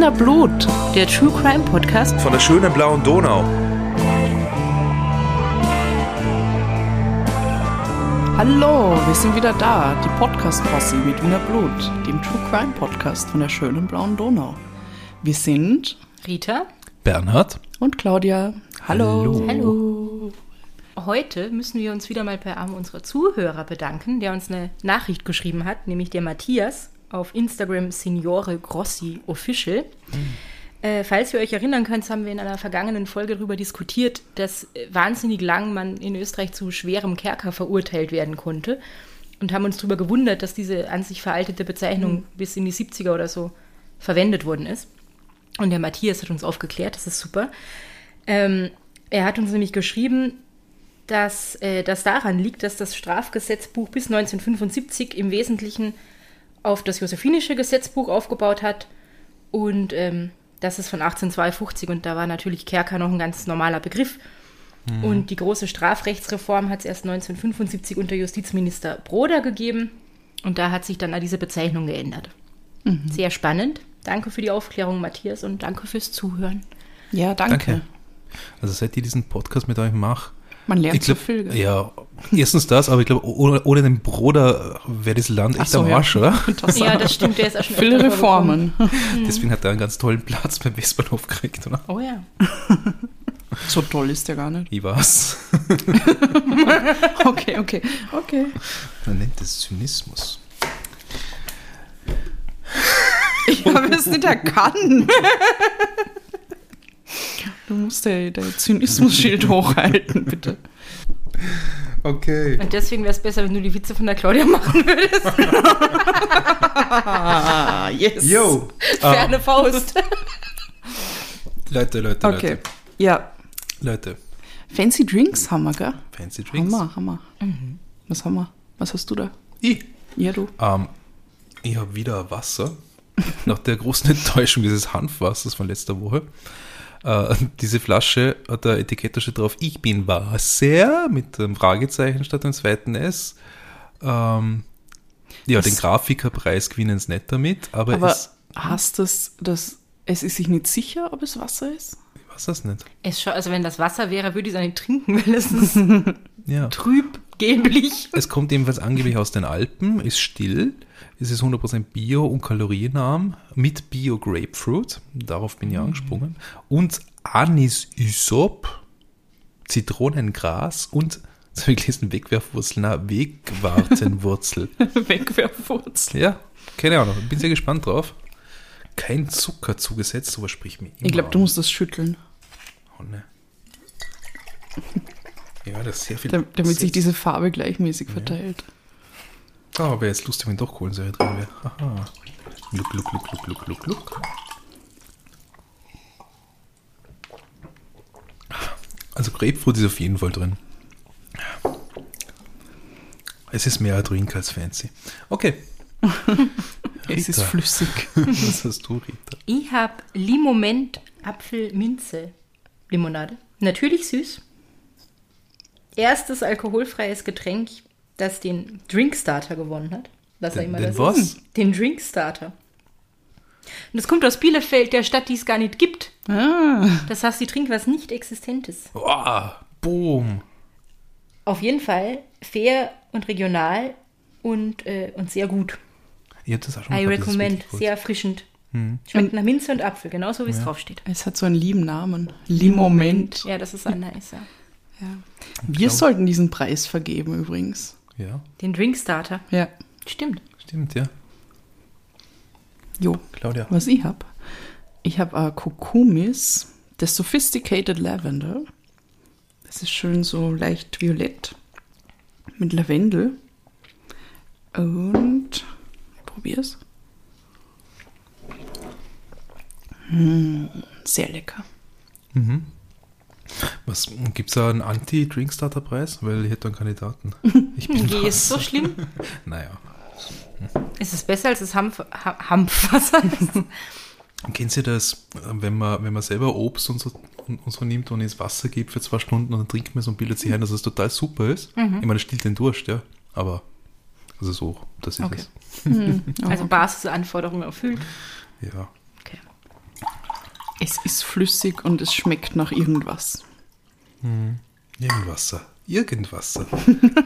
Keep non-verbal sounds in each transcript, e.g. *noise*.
Wiener Blut, der True Crime Podcast von der schönen blauen Donau. Hallo, wir sind wieder da, die Podcast-Posse mit Wiener Blut, dem True Crime Podcast von der schönen blauen Donau. Wir sind Rita Bernhard und Claudia. Hallo. Hallo. Hallo. Heute müssen wir uns wieder mal bei einem unserer Zuhörer bedanken, der uns eine Nachricht geschrieben hat, nämlich der Matthias auf Instagram Signore Grossi Official. Äh, falls ihr euch erinnern könnt, haben wir in einer vergangenen Folge darüber diskutiert, dass äh, wahnsinnig lang man in Österreich zu schwerem Kerker verurteilt werden konnte und haben uns darüber gewundert, dass diese an sich veraltete Bezeichnung bis in die 70er oder so verwendet worden ist. Und der Matthias hat uns aufgeklärt, das ist super. Ähm, er hat uns nämlich geschrieben, dass äh, das daran liegt, dass das Strafgesetzbuch bis 1975 im Wesentlichen auf das josephinische Gesetzbuch aufgebaut hat und ähm, das ist von 1852 und da war natürlich Kerker noch ein ganz normaler Begriff. Und die große Strafrechtsreform hat es erst 1975 unter Justizminister Broder gegeben und da hat sich dann diese Bezeichnung geändert. Sehr spannend. Danke für die Aufklärung, Matthias, und danke fürs Zuhören. Ja, danke. Danke. Also seit ich diesen Podcast mit euch mache, Man lernt ich glaub, so viel. gell? ja, erstens das, aber ich glaube, ohne, ohne den Bruder wäre das Land Ach echt so, am ja. Arsch, oder? *laughs* Das Ja, das stimmt, der ist auch schon Viele öfter vorgekommen. Reformen. *laughs* Deswegen hat er einen ganz tollen Platz beim Westbahnhof gekriegt, oder? Oh ja. *laughs* So toll ist der gar nicht. Ich weiß. Okay, okay, okay. Man nennt das Zynismus. Ich habe es nicht erkannt. Du musst dein Zynismus-Schild hochhalten, bitte. Okay. Und deswegen wäre es besser, wenn du die Witze von der Claudia machen würdest. *laughs* Yes. Yo! Ah, Ferne Faust. Leute, Leute, Okay. Leute. Ja, Leute. fancy Drinks haben wir, gell? Fancy Drinks. Hammer, Hammer. Was haben wir? Was hast du da? Ich. Ja, du. Ähm, ich habe wieder Wasser. Nach der großen *laughs* Enttäuschung dieses Hanfwassers von letzter Woche. Äh, diese Flasche hat der Etikett steht drauf, ich bin Wasser, mit einem Fragezeichen statt einem zweiten S. Ähm, ja, Das- den Grafikerpreis gewinnen es nicht damit, aber, Aber es, hast das, das, es ist sich nicht sicher, ob es Wasser ist? ich weiß das nicht. Es scha- also wenn das Wasser wäre, würde ich es auch nicht trinken, *laughs* weil es ist Ja. trüb, gelblich. Es kommt ebenfalls angeblich aus den Alpen, ist still, es ist 100% bio und kalorienarm mit Bio Grapefruit, darauf bin ich angesprungen, und Anis Ysop, Zitronengras und, *laughs* das habe ich gelesen, Wegwerfwurzel, na, Wegwartenwurzel. *laughs* Wegwerfwurzel. ja, keine Ahnung, bin sehr gespannt drauf. Kein Zucker zugesetzt, sowas spricht mir immer Ich glaube, du musst das schütteln, Oh, ne. Ja, das ist sehr viel. da- damit sehr- sich diese Farbe gleichmäßig verteilt. Ah, wäre jetzt lustig, wenn doch Kohlensäure drin wäre. Aha. Look, look, look, look, look, look, look. Also Grapefruit ist auf jeden Fall drin. Es ist mehr ein Drink als fancy. Okay, *laughs* Es ist flüssig. *laughs* was hast du, Rita? Ich habe Limoment Apfel-Minze Limonade. Natürlich süß. Erstes alkoholfreies Getränk, das den Drinkstarter gewonnen hat. Was er Den- immer den das was? ist. Den Drinkstarter. Und das kommt aus Bielefeld, der Stadt, die es gar nicht gibt. Ah, Das heißt, die trinken was nicht Existentes. Oh, boom. Auf jeden Fall fair und regional und, äh, und sehr gut. Ich hab das auch schon I gehabt, ist recommend. Sehr erfrischend. Schmeckt nach Minze und Apfel, genauso wie es draufsteht. es hat so einen lieben Namen. Limoment. Ja, das ist ein nice, ja. Wir sollten diesen Preis vergeben übrigens. Ja, Den Drinkstarter. Ja. Stimmt. stimmt, ja. Jo, Claudia. was ich hab. Ich habe äh, Kokumis, das Sophisticated Lavender. Das ist schön so leicht violett mit Lavendel. Und ich probier's. Hm, sehr lecker. Was gibt's da einen Anti-Drinkstarter-Preis? Weil ich hätte einen Kandidaten. Ich bin *laughs* Geh, ist so schlimm. *laughs* Naja. Ist es besser als das Hanf, Ha- Hanfwasser? *laughs* Kennt ihr das, wenn man, wenn man selber Obst und so, und, und so nimmt und ins Wasser gibt für zwei Stunden und dann trinkt man es und bildet sich ein, dass es total super ist? Ich meine, es stillt den Durst, ja. Aber, also so, das ist Okay. es. also Basisanforderungen erfüllt. Ja. Es ist flüssig und es schmeckt nach irgendwas. Irgendwasser. Irgendwasser.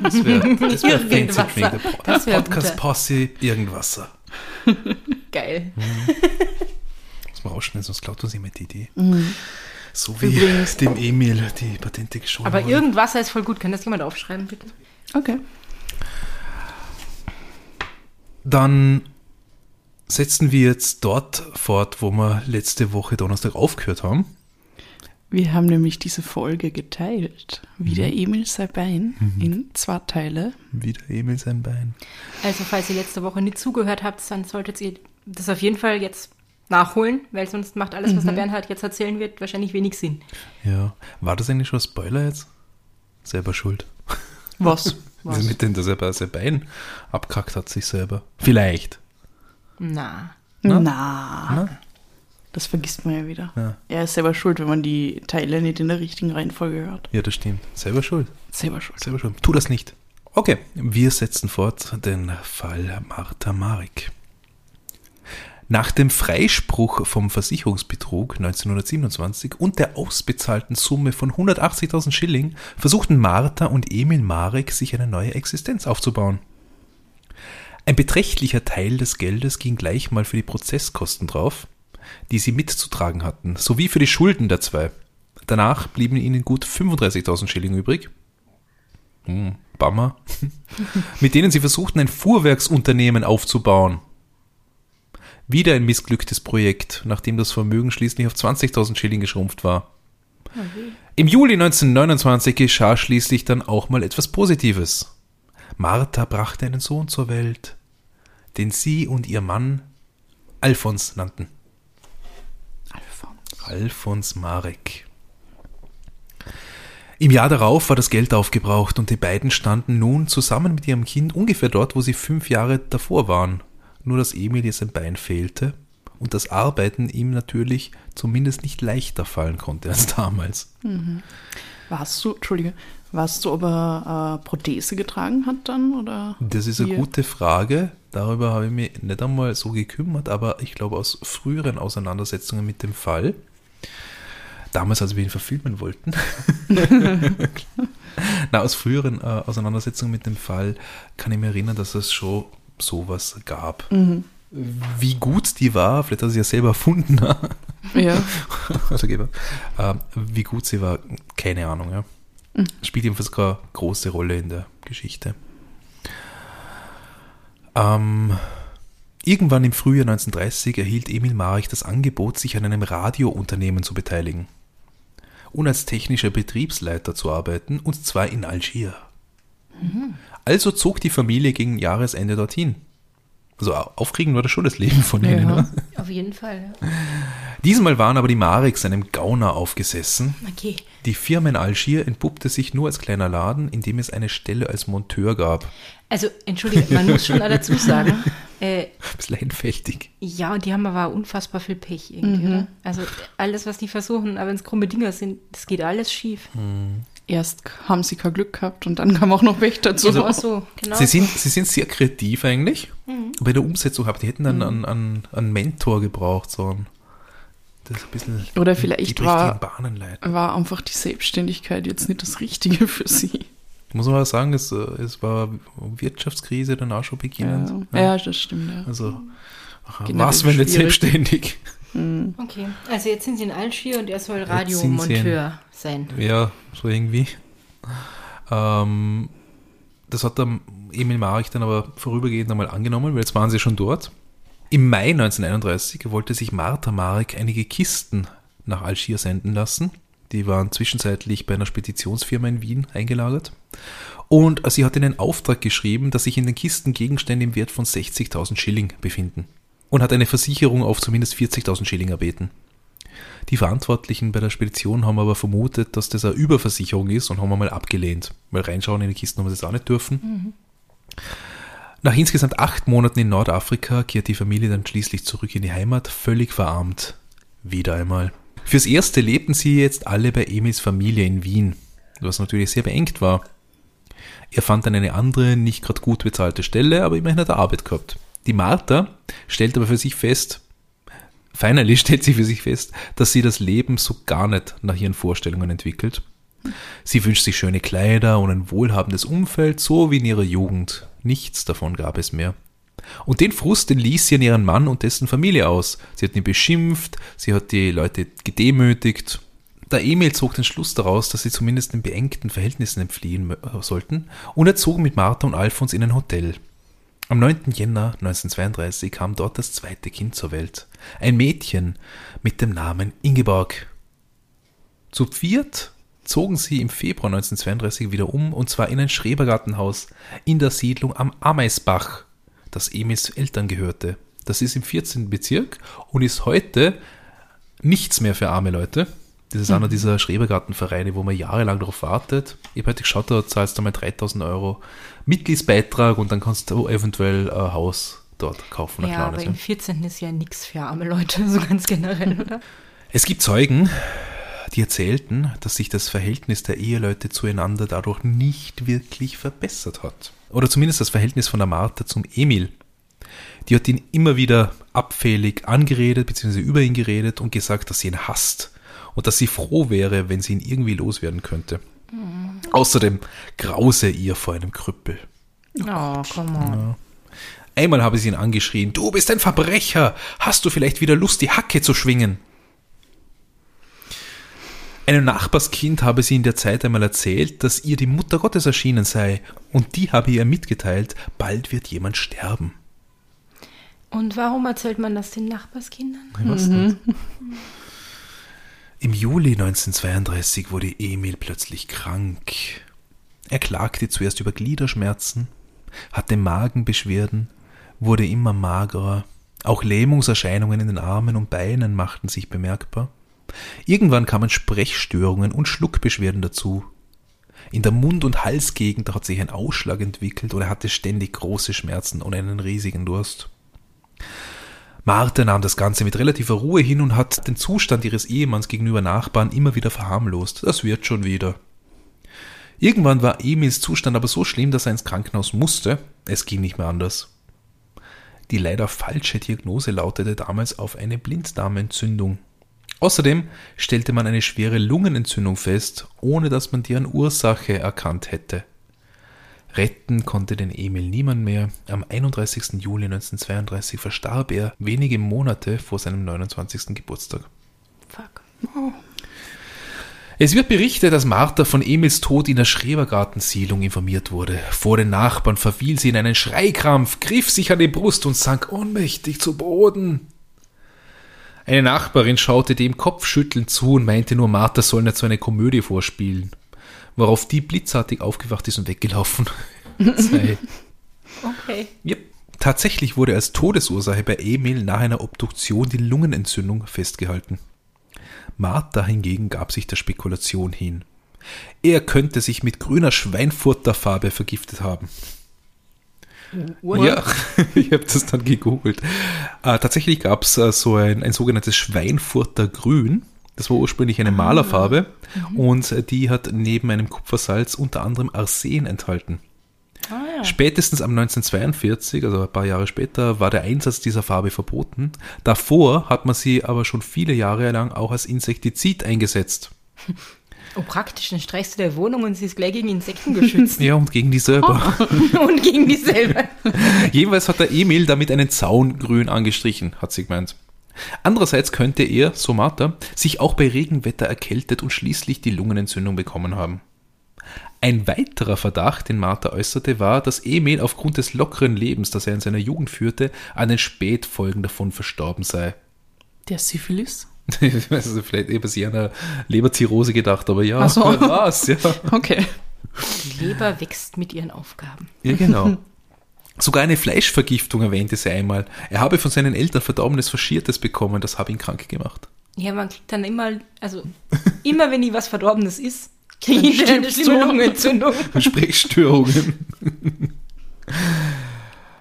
Das wäre das wär fancy Irgendwasser. Das wär Podcast guter. Posse Irgendwasser. Geil. Muss man rausschneiden, sonst klaut uns jemand die Idee. So wie Übrigens- dem Emil die Patente geschoben Aber wurde. Irgendwasser ist voll gut. Kann das jemand aufschreiben, bitte? Okay. Dann setzen wir jetzt dort fort, wo wir letzte Woche Donnerstag aufgehört haben. Wir haben nämlich diese Folge geteilt, wie der Emil Sabein, in zwei Teile. Wieder Emil sein Bein. Also, falls ihr letzte Woche nicht zugehört habt, dann solltet ihr das auf jeden Fall jetzt nachholen, weil sonst macht alles, was der Bernhard jetzt erzählen wird, wahrscheinlich wenig Sinn. Ja. War das eigentlich schon ein Spoiler jetzt? Selber schuld. Was? *laughs* Was? Mit dem, dass er bei sein Bein abkackt hat, sich selber. Vielleicht. Na. Na, Na? das vergisst man ja wieder. Ja. Er ist selber schuld, wenn man die Teile nicht in der richtigen Reihenfolge hört. Ja, das stimmt. Selber schuld. Selber schuld. Selber schuld. Tu das nicht. Okay, wir setzen fort den Fall Martha Marek. Nach dem Freispruch vom Versicherungsbetrug 1927 und der ausbezahlten Summe von 180.000 Schilling versuchten Martha und Emil Marek sich eine neue Existenz aufzubauen. Ein beträchtlicher Teil des Geldes ging gleich mal für die Prozesskosten drauf, die sie mitzutragen hatten, sowie für die Schulden der zwei. Danach blieben ihnen gut 35.000 Schilling übrig. Hm, Bummer. *laughs* mit denen sie versuchten, ein Fuhrwerksunternehmen aufzubauen. Wieder ein missglücktes Projekt, nachdem das Vermögen schließlich auf 20.000 Schilling geschrumpft war. Im Juli 1929 geschah schließlich dann auch mal etwas Positives. Martha brachte einen Sohn zur Welt, den sie und ihr Mann Alfons nannten. Alphons. Alfons Marek. Im Jahr darauf war das Geld aufgebraucht und die beiden standen nun zusammen mit ihrem Kind ungefähr dort, wo sie fünf Jahre davor waren. Nur dass Emil jetzt ein Bein fehlte und das Arbeiten ihm natürlich zumindest nicht leichter fallen konnte als damals. Warst du, Entschuldige, warst du, ob er äh, Prothese getragen hat dann? Oder? Das ist eine gute Frage. Darüber habe ich mich nicht einmal so gekümmert, aber ich glaube aus früheren Auseinandersetzungen mit dem Fall, damals, als wir ihn verfilmen wollten, *laughs* na, aus früheren äh, Auseinandersetzungen mit dem Fall kann ich mich erinnern, dass es schon sowas gab. Wie gut die war, vielleicht hat sie ja selber erfunden, Ja. *laughs* also, ähm, wie gut sie war, keine Ahnung. Ja. Spielt jedenfalls keine große Rolle in der Geschichte. Ähm, irgendwann im Frühjahr 1930 erhielt Emil Marek das Angebot, sich an einem Radiounternehmen zu beteiligen und als technischer Betriebsleiter zu arbeiten, und zwar in Algier. Also zog die Familie gegen Jahresende dorthin. Also au- aufregend war das schon das Leben von ihnen. Ja. oder? Auf jeden Fall. Ja. Diesmal waren aber die Mareks einem Gauner aufgesessen. Okay. Die Firma in Algier entpuppte sich nur als kleiner Laden, in dem es eine Stelle als Monteur gab. Also, entschuldige, man muss schon dazu sagen, *laughs* äh, Ein bisschen einfältig. ja, und die haben aber unfassbar viel Pech irgendwie, oder? Also, alles, was die versuchen, aber wenn es krumme Dinger sind, das geht alles schief. Erst haben sie kein Glück gehabt und dann kam auch noch Pech dazu. Also, so, genau. Sie sind, sie sind sehr kreativ eigentlich. Bei der Umsetzung habt die hätten dann einen, einen, einen Mentor gebraucht, so ein, das ein bisschen Oder die vielleicht richtigen war, Bahnen leiten. war einfach die Selbstständigkeit jetzt nicht das Richtige für sie. Muss man mal sagen, es, äh, es war Wirtschaftskrise dann auch schon beginnend. Ja, ja das stimmt. Ja. Also, aha, Generell was, wenn nicht schwierig. selbstständig? Okay, also jetzt sind sie in Algier und er soll Radiomonteur sein. Ja, so irgendwie. Ähm, das hat der Emil Marek dann aber vorübergehend einmal angenommen, weil jetzt waren sie schon dort. Im Mai 1931 wollte sich Martha Marek einige Kisten nach Algier senden lassen. Die waren zwischenzeitlich bei einer Speditionsfirma in Wien eingelagert. Und sie hat ihnen Auftrag geschrieben, dass sich in den Kisten Gegenstände im Wert von 60.000 Schilling befinden. Und hat eine Versicherung auf zumindest 40.000 Schilling erbeten. Die Verantwortlichen bei der Spedition haben aber vermutet, dass das eine Überversicherung ist und haben einmal abgelehnt. Weil reinschauen in die Kisten haben sie das auch nicht dürfen. Nach insgesamt acht Monaten in Nordafrika kehrt die Familie dann schließlich zurück in die Heimat, völlig verarmt. Wieder einmal. Fürs Erste lebten sie jetzt alle bei Emils Familie in Wien, was natürlich sehr beengt war. Er fand dann eine andere, nicht gerade gut bezahlte Stelle, aber immerhin hat er Arbeit gehabt. Die Martha stellt aber für sich fest, Finally *laughs* stellt sie für sich fest, dass sie das Leben so gar nicht nach ihren Vorstellungen entwickelt. Sie wünscht sich schöne Kleider und ein wohlhabendes Umfeld, so wie in ihrer Jugend. Nichts davon gab es mehr. Und den Frust, den ließ sie an ihren Mann und dessen Familie aus. Sie hat ihn beschimpft, sie hat die Leute gedemütigt. Der Emil zog den Schluss daraus, dass sie zumindest den beengten Verhältnissen entfliehen sollten, und er zog mit Martha und Alfons in ein Hotel. Am 9. Jänner 1932 kam dort das zweite Kind zur Welt. Ein Mädchen mit dem Namen Ingeborg. Zu viert zogen sie im Februar 1932 wieder um, und zwar in ein Schrebergartenhaus in der Siedlung am Ameisbach, das Emils Eltern gehörte. Das ist im 14. Bezirk und ist heute nichts mehr für arme Leute. Das ist mhm. einer dieser Schrebergartenvereine, wo man jahrelang darauf wartet. Ich habe heute geschaut, da zahlst du mal 3000 Euro Mitgliedsbeitrag und dann kannst du eventuell ein Haus dort kaufen. Ja, aber im 14. ist ja nichts für arme Leute, *laughs* so ganz generell, oder? Es gibt Zeugen, die erzählten, dass sich das Verhältnis der Eheleute zueinander dadurch nicht wirklich verbessert hat. Oder zumindest das Verhältnis von der Martha zum Emil. Die hat ihn immer wieder abfällig angeredet, beziehungsweise über ihn geredet und gesagt, dass sie ihn hasst und dass sie froh wäre, wenn sie ihn irgendwie loswerden könnte. Mhm. Außerdem grause ihr vor einem Krüppel. Oh, komm on. Ja. Einmal habe sie ihn angeschrien, du bist ein Verbrecher, hast du vielleicht wieder Lust, die Hacke zu schwingen? Einem Nachbarskind habe sie in der Zeit einmal erzählt, dass ihr die Mutter Gottes erschienen sei, und die habe ihr mitgeteilt, bald wird jemand sterben. Und warum erzählt man das den Nachbarskindern? Mhm. Im Juli 1932 wurde Emil plötzlich krank. Er klagte zuerst über Gliederschmerzen, hatte Magenbeschwerden, wurde immer magerer, auch Lähmungserscheinungen in den Armen und Beinen machten sich bemerkbar. Irgendwann kamen Sprechstörungen und Schluckbeschwerden dazu. In der Mund- und Halsgegend hat sich ein Ausschlag entwickelt und er hatte ständig große Schmerzen und einen riesigen Durst. Martha nahm das Ganze mit relativer Ruhe hin und hat den Zustand ihres Ehemanns gegenüber Nachbarn immer wieder verharmlost. Das wird schon wieder. Irgendwann war Emils Zustand aber so schlimm, dass er ins Krankenhaus musste. Es ging nicht mehr anders. Die leider falsche Diagnose lautete damals auf eine Blinddarmentzündung. Außerdem stellte man eine schwere Lungenentzündung fest, ohne dass man deren Ursache erkannt hätte. Retten konnte den Emil niemand mehr. Am 31. Juli 1932 verstarb er wenige Monate vor seinem 29. Geburtstag. Fuck. Oh. Es wird berichtet, dass Martha von Emils Tod in der Schrebergartensiedlung informiert wurde. Vor den Nachbarn verfiel sie in einen Schreikrampf, griff sich an die Brust und sank ohnmächtig zu Boden. Eine Nachbarin schaute dem kopfschüttelnd zu und meinte nur, Martha soll nicht so eine Komödie vorspielen. Worauf die blitzartig aufgewacht ist und weggelaufen. *laughs* Okay. Yep. Tatsächlich wurde als Todesursache bei Emil nach einer Obduktion die Lungenentzündung festgehalten. Martha hingegen gab sich der Spekulation hin. Er könnte sich mit grüner Schweinfurterfarbe vergiftet haben. What? Ja, *laughs* ich habe das dann gegoogelt. Äh, tatsächlich gab es äh, so ein, ein sogenanntes Schweinfurter Grün. Das war ursprünglich eine ah. Malerfarbe mhm. und äh, die hat neben einem Kupfersalz unter anderem Arsen enthalten. Ah, ja. Spätestens am 1942, also ein paar Jahre später, war der Einsatz dieser Farbe verboten. Davor hat man sie aber schon viele Jahre lang auch als Insektizid eingesetzt. *laughs* Oh, praktisch, dann streichst du der Wohnung und sie ist gleich gegen Insekten geschützt. *laughs* ja, und gegen die selber. Oh. *laughs* und gegen die selber. *laughs* Jedenfalls hat der Emil damit einen Zaun grün angestrichen, hat sie gemeint. Andererseits könnte er, so Martha, sich auch bei Regenwetter erkältet und schließlich die Lungenentzündung bekommen haben. Ein weiterer Verdacht, den Martha äußerte, war, dass Emil aufgrund des lockeren Lebens, das er in seiner Jugend führte, an den Spätfolgen davon verstorben sei. Der Syphilis? *laughs* also vielleicht eher bei einer Leberzirrhose gedacht, aber ja, so. war's, ja. Okay. Die Leber wächst mit ihren Aufgaben. Ja, genau. *laughs* Sogar eine Fleischvergiftung erwähnte sie einmal. Er habe von seinen Eltern verdorbenes Faschiertes bekommen, das habe ihn krank gemacht. Ja, man kriegt dann immer, also immer wenn ich was Verdorbenes ist, kriege ich eine schlimme Lungenentzündung. *laughs* Sprechstörungen.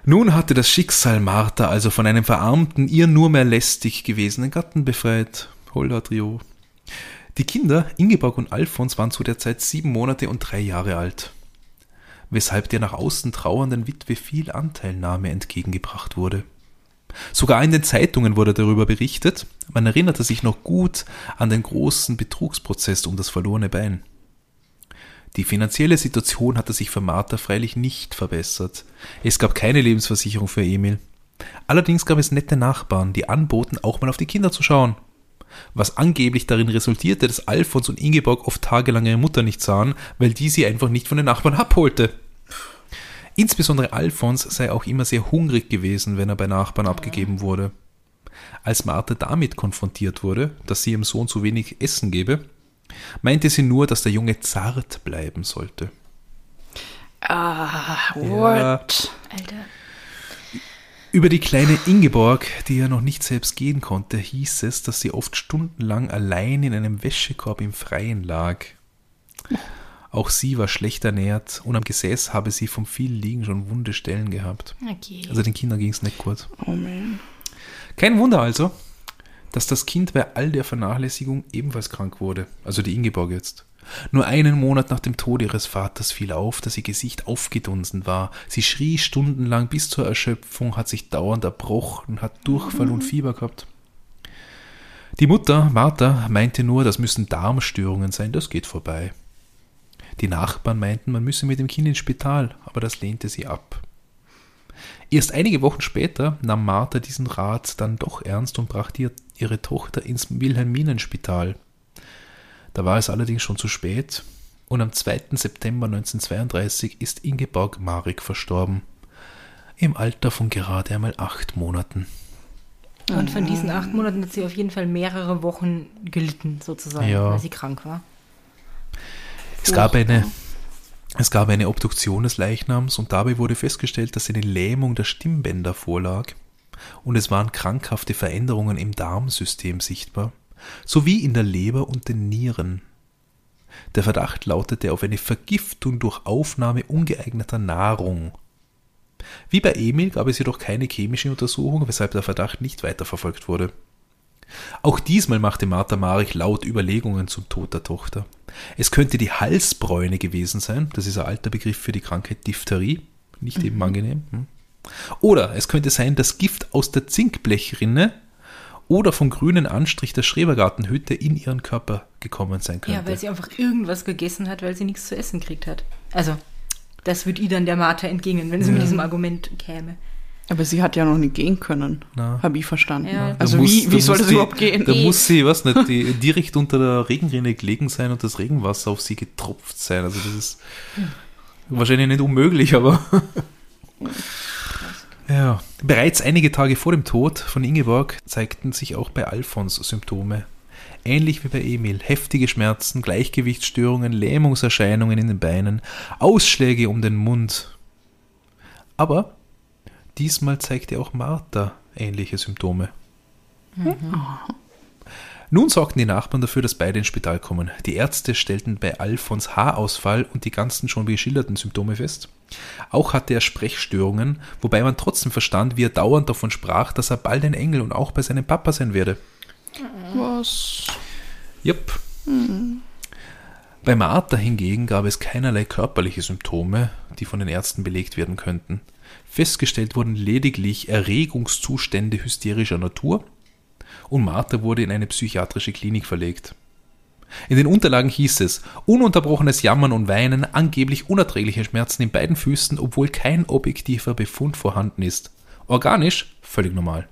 Nun hatte das Schicksal Martha also von einem verarmten, ihr nur mehr lästig gewesenen Gatten befreit. Holder Trio. Die Kinder, Ingeborg und Alfons, waren zu der Zeit sieben Monate und drei Jahre alt, weshalb der nach außen trauernden Witwe viel Anteilnahme entgegengebracht wurde. Sogar in den Zeitungen wurde darüber berichtet. Man erinnerte sich noch gut an den großen Betrugsprozess um das verlorene Bein. Die finanzielle Situation hatte sich für Martha freilich nicht verbessert. Es gab keine Lebensversicherung für Emil. Allerdings gab es nette Nachbarn, die anboten, auch mal auf die Kinder zu schauen. Was angeblich darin resultierte, dass Alfons und Ingeborg oft tagelang ihre Mutter nicht sahen, weil die sie einfach nicht von den Nachbarn abholte. Insbesondere Alfons sei auch immer sehr hungrig gewesen, wenn er bei Nachbarn abgegeben wurde. Als Martha damit konfrontiert wurde, dass sie ihrem Sohn zu wenig Essen gebe, meinte sie nur, dass der Junge zart bleiben sollte. Ah, what? Ja. Alter. Über die kleine Ingeborg, die ja noch nicht selbst gehen konnte, hieß es, dass sie oft stundenlang allein in einem Wäschekorb im Freien lag. Auch sie war schlecht ernährt und am Gesäß habe sie vom vielen Liegen schon wunde Stellen gehabt. Okay. Also den Kindern ging es nicht gut. Oh man. Kein Wunder also, dass das Kind bei all der Vernachlässigung ebenfalls krank wurde, also die Ingeborg jetzt. Nur einen Monat nach dem Tod ihres Vaters fiel auf, dass ihr Gesicht aufgedunsen war. Sie schrie stundenlang bis zur Erschöpfung, hat sich dauernd erbrochen, hat Durchfall und Fieber gehabt. Die Mutter, Martha, meinte nur, das müssen Darmstörungen sein, das geht vorbei. Die Nachbarn meinten, man müsse mit dem Kind ins Spital, aber das lehnte sie ab. Erst einige Wochen später nahm Martha diesen Rat dann doch ernst und brachte ihr, ihre Tochter ins Wilhelminenspital. Da war es allerdings schon zu spät und am 2. September 1932 ist Ingeborg Marek verstorben. Im Alter von gerade einmal acht Monaten. Und von diesen acht Monaten hat sie auf jeden Fall mehrere Wochen gelitten, sozusagen, Ja. weil sie krank war. Es gab eine, es gab eine Obduktion des Leichnams und dabei wurde festgestellt, dass eine Lähmung der Stimmbänder vorlag und es waren krankhafte Veränderungen im Darmsystem sichtbar, sowie in der Leber und den Nieren. Der Verdacht lautete auf eine Vergiftung durch Aufnahme ungeeigneter Nahrung. Wie bei Emil gab es jedoch keine chemische Untersuchung, weshalb der Verdacht nicht weiterverfolgt wurde. Auch diesmal machte Martha Marich laut Überlegungen zum Tod der Tochter. Es könnte die Halsbräune gewesen sein, das ist ein alter Begriff für die Krankheit Diphtherie, nicht eben angenehm. hm. Oder es könnte sein, das Gift aus der Zinkblechrinne oder vom grünen Anstrich der Schrebergartenhütte in ihren Körper gekommen sein könnte. Ja, weil sie einfach irgendwas gegessen hat, weil sie nichts zu essen gekriegt hat. Also, das wird ihr dann der Martha entgingen, wenn sie mit diesem Argument käme. Aber sie hat ja noch nicht gehen können. Habe ich verstanden. Ja. Also muss- wie, wie soll das die- überhaupt gehen? Da muss sie, was nicht, die, *laughs* direkt unter der Regenrinne gelegen sein und das Regenwasser auf sie getropft sein. Also das ist wahrscheinlich nicht unmöglich, aber ja. Bereits einige Tage vor dem Tod von Ingeborg zeigten sich auch bei Alfons Symptome. Ähnlich wie bei Emil. Heftige Schmerzen, Gleichgewichtsstörungen, Lähmungserscheinungen in den Beinen, Ausschläge um den Mund. Aber diesmal zeigte auch Martha ähnliche Symptome. Nun sorgten die Nachbarn dafür, dass beide ins Spital kommen. Die Ärzte stellten bei Alfons Haarausfall und die ganzen schon geschilderten Symptome fest. Auch hatte er Sprechstörungen, wobei man trotzdem verstand, wie er dauernd davon sprach, dass er bald ein Engel und auch bei seinem Papa sein werde. Was? Jupp. Bei Martha hingegen gab es keinerlei körperliche Symptome, die von den Ärzten belegt werden könnten. Festgestellt wurden lediglich Erregungszustände hysterischer Natur und Martha wurde in eine psychiatrische Klinik verlegt. In den Unterlagen hieß es, ununterbrochenes Jammern und Weinen, angeblich unerträgliche Schmerzen in beiden Füßen, obwohl kein objektiver Befund vorhanden ist. Organisch völlig normal.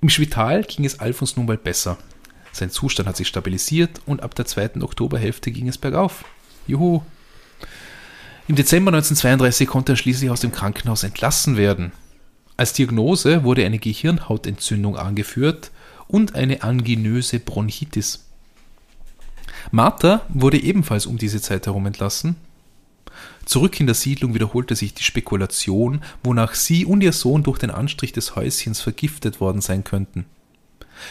Im Spital ging es Alfons nun bald besser. Sein Zustand hat sich stabilisiert und ab der zweiten Oktoberhälfte ging es bergauf. Juhu. Im Dezember 1932 konnte er schließlich aus dem Krankenhaus entlassen werden. Als Diagnose wurde eine Gehirnhautentzündung angeführt und eine anginöse Bronchitis. Martha wurde ebenfalls um diese Zeit herum entlassen. Zurück in der Siedlung wiederholte sich die Spekulation, wonach sie und ihr Sohn durch den Anstrich des Häuschens vergiftet worden sein könnten.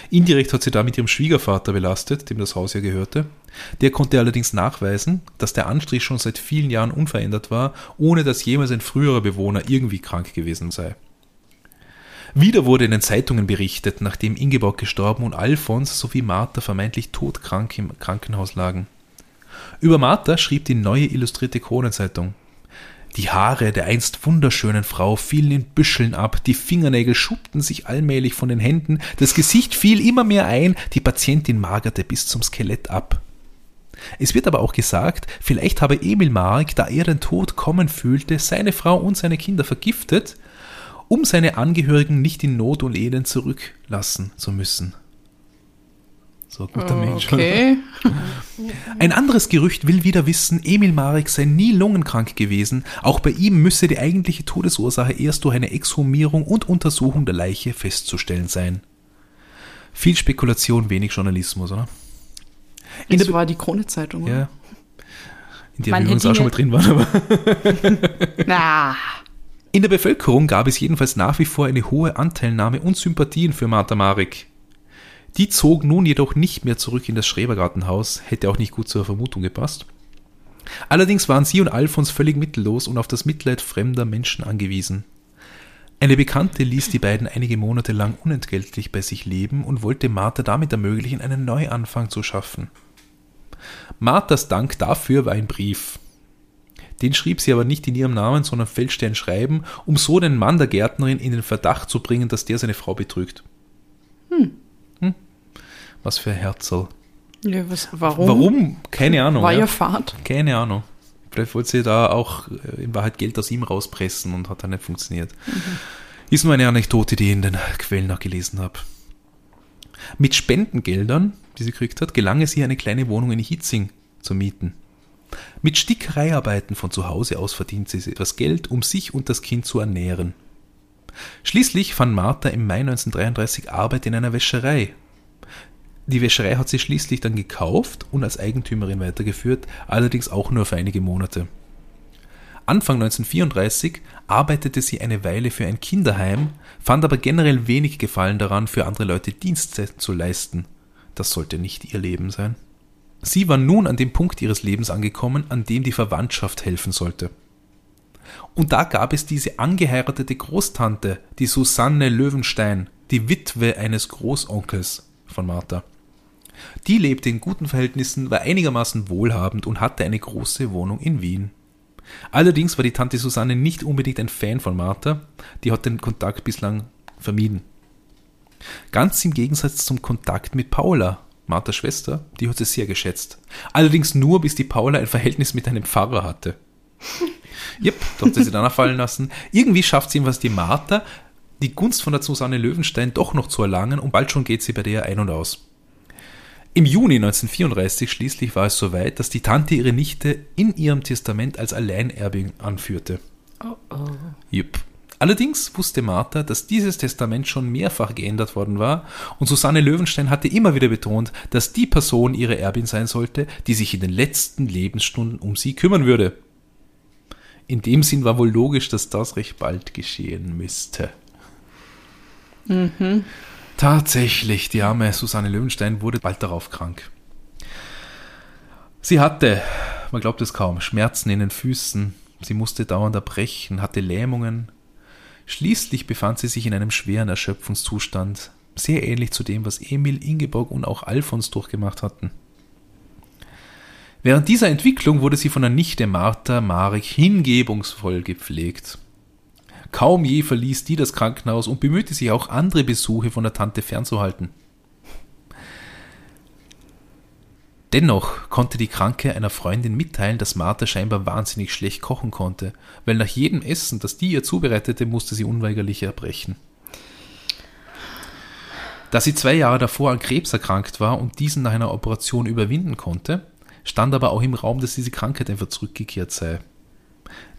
Indirekt hat sie damit ihrem Schwiegervater belastet, dem das Haus ja gehörte. Der konnte allerdings nachweisen, dass der Anstrich schon seit vielen Jahren unverändert war, ohne dass jemals ein früherer Bewohner irgendwie krank gewesen sei. Wieder wurde in den Zeitungen berichtet, nachdem Ingeborg gestorben und Alfons sowie Martha vermeintlich todkrank im Krankenhaus lagen. Über Martha schrieb die neue Illustrierte Kronenzeitung. Die Haare der einst wunderschönen Frau fielen in Büscheln ab, die Fingernägel schubten sich allmählich von den Händen, das Gesicht fiel immer mehr ein, die Patientin magerte bis zum Skelett ab. Es wird aber auch gesagt, vielleicht habe Emil Mark, da er den Tod kommen fühlte, seine Frau und seine Kinder vergiftet, um seine Angehörigen nicht in Not und Elend zurücklassen zu müssen. So guter Mensch. Okay. *laughs* Ein anderes Gerücht will wieder wissen, Emil Marek sei nie lungenkrank gewesen. Auch bei ihm müsse die eigentliche Todesursache erst durch eine Exhumierung und Untersuchung der Leiche festzustellen sein. Viel Spekulation, wenig Journalismus, oder? In Das der, war die Krone-Zeitung. oder? ja. In der wir übrigens auch schon mal drin waren. Aber *laughs* *laughs* Na, In der Bevölkerung gab es jedenfalls nach wie vor eine hohe Anteilnahme und Sympathien für Martha Marek. Die zog nun jedoch nicht mehr zurück in das Schrebergartenhaus, hätte auch nicht gut zur Vermutung gepasst. Allerdings waren sie und Alfons völlig mittellos und auf das Mitleid fremder Menschen angewiesen. Eine Bekannte ließ die beiden einige Monate lang unentgeltlich bei sich leben und wollte Martha damit ermöglichen, einen Neuanfang zu schaffen. Marthas Dank dafür war ein Brief. Den schrieb sie aber nicht in ihrem Namen, sondern fälschte ein Schreiben, um so den Mann der Gärtnerin in den Verdacht zu bringen, dass der seine Frau betrügt. Hm. Was für ein Herzl. ja, was, warum? Warum? Keine Ahnung. War ja. ja Fahrt. Keine Ahnung. Vielleicht wollte sie da auch äh, in Wahrheit Geld aus ihm rauspressen und hat dann nicht funktioniert. Ist nur eine Anekdote, die ich in den Quellen nachgelesen habe. Mit Spendengeldern, die sie gekriegt hat, gelang es ihr, eine kleine Wohnung in Hitzing zu mieten. Mit Stickereiarbeiten von zu Hause aus verdiente sie etwas Geld, um sich und das Kind zu ernähren. Schließlich fand Martha im Mai 1933 Arbeit in einer Wäscherei. Die Wäscherei hat sie schließlich dann gekauft und als Eigentümerin weitergeführt, allerdings auch nur für einige Monate. Anfang 1934 arbeitete sie eine Weile für ein Kinderheim, fand aber generell wenig Gefallen daran, für andere Leute Dienste zu leisten. Das sollte nicht ihr Leben sein. Sie war nun an dem Punkt ihres Lebens angekommen, an dem die Verwandtschaft helfen sollte. Und da gab es diese angeheiratete Großtante, die Susanne Löwenstein, die Witwe eines Großonkels von Martha. Die lebte in guten Verhältnissen, war einigermaßen wohlhabend und hatte eine große Wohnung in Wien. Allerdings war die Tante Susanne nicht unbedingt ein Fan von Martha, die hat den Kontakt bislang vermieden. Ganz im Gegensatz zum Kontakt mit Paula, Marthas Schwester, die hat sie sehr geschätzt. Allerdings nur, bis die Paula ein Verhältnis mit einem Pfarrer hatte. *laughs* Jep, da hat sie sich danach fallen lassen. Irgendwie schafft sie jedenfalls die Martha, die Gunst von der Susanne Löwenstein doch noch zu erlangen und bald schon geht sie bei der ein und aus. Im Juni 1934 schließlich war es soweit, dass die Tante ihre Nichte in ihrem Testament als Alleinerbin anführte. Oh, oh. Jupp. Allerdings wusste Martha, dass dieses Testament schon mehrfach geändert worden war und Susanne Löwenstein hatte immer wieder betont, dass die Person ihre Erbin sein sollte, die sich in den letzten Lebensstunden um sie kümmern würde. In dem Sinn war wohl logisch, dass das recht bald geschehen müsste. Tatsächlich, die arme Susanne Löwenstein wurde bald darauf krank. Sie hatte, man glaubt es kaum, Schmerzen in den Füßen, sie musste dauernd erbrechen, hatte Lähmungen. Schließlich befand sie sich in einem schweren Erschöpfungszustand, sehr ähnlich zu dem, was Emil, Ingeborg und auch Alfons durchgemacht hatten. Während dieser Entwicklung wurde sie von der Nichte Martha Marek hingebungsvoll gepflegt. Kaum je verließ die das Krankenhaus und bemühte sich auch andere Besuche von der Tante fernzuhalten. Dennoch konnte die Kranke einer Freundin mitteilen, dass Martha scheinbar wahnsinnig schlecht kochen konnte, weil nach jedem Essen, das die ihr zubereitete, musste sie unweigerlich erbrechen. Da sie zwei Jahre davor an Krebs erkrankt war und diesen nach einer Operation überwinden konnte, stand aber auch im Raum, dass diese Krankheit einfach zurückgekehrt sei.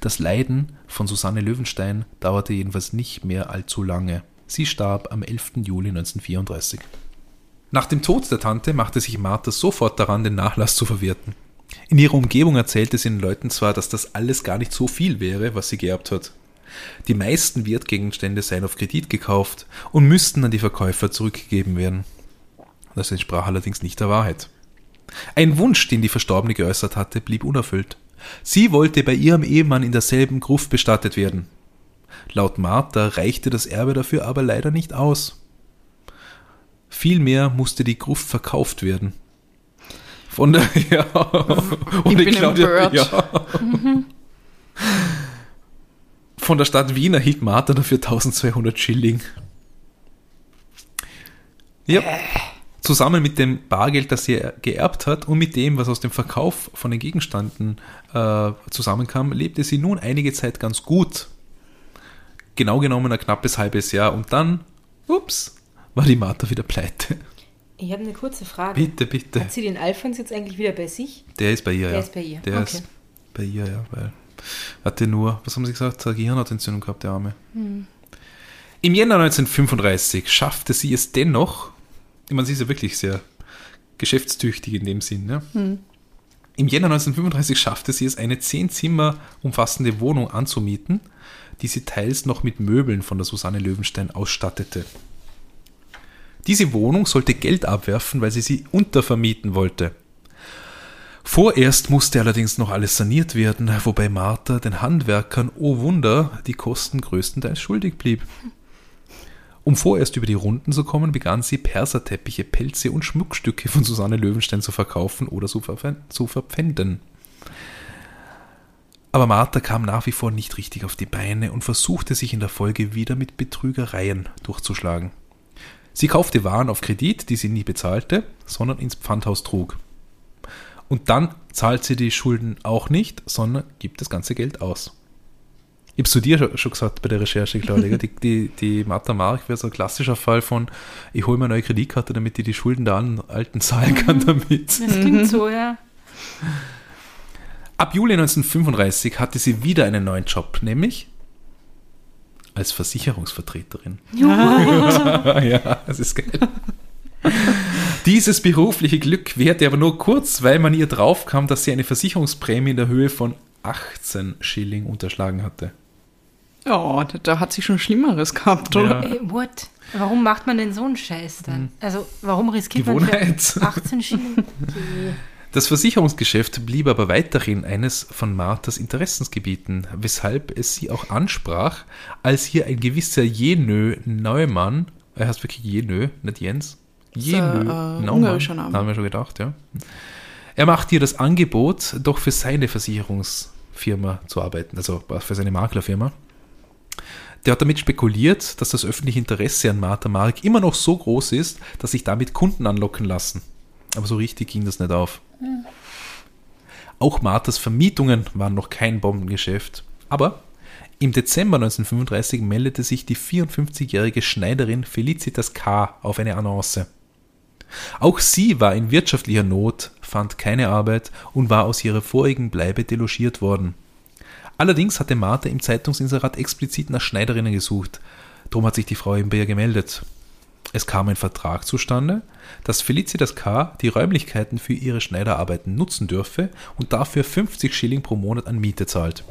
Das Leiden von Susanne Löwenstein dauerte jedenfalls nicht mehr allzu lange. Sie starb am 11. Juli 1934. Nach dem Tod der Tante machte sich Martha sofort daran, den Nachlass zu verwerten. In ihrer Umgebung erzählte sie den Leuten zwar, dass das alles gar nicht so viel wäre, was sie geerbt hat. Die meisten Wertgegenstände seien auf Kredit gekauft und müssten an die Verkäufer zurückgegeben werden. Das entsprach allerdings nicht der Wahrheit. Ein Wunsch, den die Verstorbene geäußert hatte, blieb unerfüllt. Sie wollte bei ihrem Ehemann in derselben Gruft bestattet werden. Laut Martha reichte das Erbe dafür aber leider nicht aus. Vielmehr musste die Gruft verkauft werden. Von der, *laughs* ja, Ich bin empört. ja. Von der Stadt Wien erhielt Martha dafür 1200 Schilling. Ja. Zusammen mit dem Bargeld, das sie geerbt hat und mit dem, was aus dem Verkauf von den Gegenständen äh, zusammenkam, lebte sie nun einige Zeit ganz gut. Genau genommen ein knappes halbes Jahr und dann, ups, war die Martha wieder pleite. Ich habe eine kurze Frage. Bitte, bitte. Hat sie den Alfons jetzt eigentlich wieder bei sich? Der ist bei ihr, Der ja. ist bei ihr, Der okay. ist bei ihr, ja, weil hatte nur, was haben sie gesagt, eine Gehirnhautentzündung gehabt, der Arme. Hm. Im Jänner 1935 schaffte sie es dennoch, meine, sie ist ja wirklich sehr geschäftstüchtig in dem Sinn, ne? Hm. Im Jänner 1935 schaffte sie es, eine zehn Zimmer umfassende Wohnung anzumieten, die sie teils noch mit Möbeln von der Susanne Löwenstein ausstattete. Diese Wohnung sollte Geld abwerfen, weil sie sie untervermieten wollte. Vorerst musste allerdings noch alles saniert werden, wobei Martha den Handwerkern, oh Wunder, die Kosten größtenteils schuldig blieb. Um vorerst über die Runden zu kommen, begann sie Perserteppiche, Pelze und Schmuckstücke von Susanne Löwenstein zu verkaufen oder zu, verpfänd zu verpfänden. Aber Martha kam nach wie vor nicht richtig auf die Beine und versuchte sich in der Folge wieder mit Betrügereien durchzuschlagen. Sie kaufte Waren auf Kredit, die sie nie bezahlte, sondern ins Pfandhaus trug. Und dann zahlt sie die Schulden auch nicht, sondern gibt das ganze Geld aus. Ich habe zu dir schon- schon gesagt bei der Recherche, Claudia, die, die, die Martha Mark wäre so ein klassischer Fall von, ich hole mir eine neue Kreditkarte, damit ich die Schulden der alten zahlen kann damit. Das klingt so, ja. Ab Juli 1935 hatte sie wieder einen neuen Job, nämlich als Versicherungsvertreterin. *laughs* ja, das ist geil. Dieses berufliche Glück währte aber nur kurz, weil man ihr draufkam, dass sie eine Versicherungsprämie in der Höhe von 18 Schilling unterschlagen hatte. Ja, da, da hat sie schon Schlimmeres gehabt, Ja. oder? Ey, what? Warum macht man denn so einen Scheiß dann? Also, warum riskiert man Gewohnheit. *laughs* für 18 Schilling? Das Versicherungsgeschäft blieb aber weiterhin eines von Marthas Interessensgebieten, weshalb es sie auch ansprach, als hier ein gewisser Jenö Neumann, er heißt wirklich Jenö, nicht Jens, Jenö äh, Naumann, ungarischer Name. haben wir schon gedacht, ja. Er macht ihr das Angebot, doch für seine Versicherungsfirma zu arbeiten, also für seine Maklerfirma. Der hat damit spekuliert, dass das öffentliche Interesse an Martha Mark immer noch so groß ist, dass sich damit Kunden anlocken lassen. Aber so richtig ging das nicht auf. Auch Marthas Vermietungen waren noch kein Bombengeschäft. Aber im Dezember 1935 meldete sich die 54-jährige Schneiderin Felicitas K. auf eine Annonce. Auch sie war in wirtschaftlicher Not, fand keine Arbeit und war aus ihrer vorigen Bleibe delogiert worden. Allerdings hatte Martha im Zeitungsinserat explizit nach Schneiderinnen gesucht. Darum hat sich die Frau eben bei gemeldet. Es kam ein Vertrag zustande, dass Felicitas K. die Räumlichkeiten für ihre Schneiderarbeiten nutzen dürfe und dafür 50 Schilling pro Monat an Miete zahlt.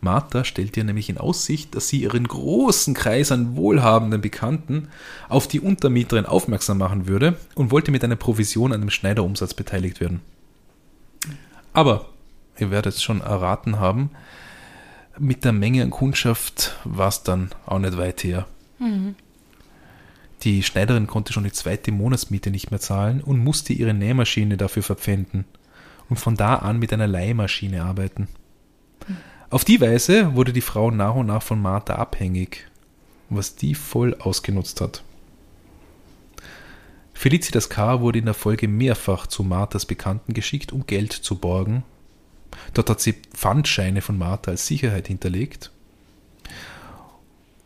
Martha stellte ihr nämlich in Aussicht, dass sie ihren großen Kreis an wohlhabenden Bekannten auf die Untermieterin aufmerksam machen würde und wollte mit einer Provision an dem Schneiderumsatz beteiligt werden. Aber, ihr werdet es schon erraten haben, mit der Menge an Kundschaft war es dann auch nicht weit her. Die Schneiderin konnte schon die zweite Monatsmiete nicht mehr zahlen und musste ihre Nähmaschine dafür verpfänden und von da an mit einer Leihmaschine arbeiten. Auf die Weise wurde die Frau nach und nach von Martha abhängig, was die voll ausgenutzt hat. Felicitas K. wurde in der Folge mehrfach zu Marthas Bekannten geschickt, um Geld zu borgen. Dort hat sie Pfandscheine von Martha als Sicherheit hinterlegt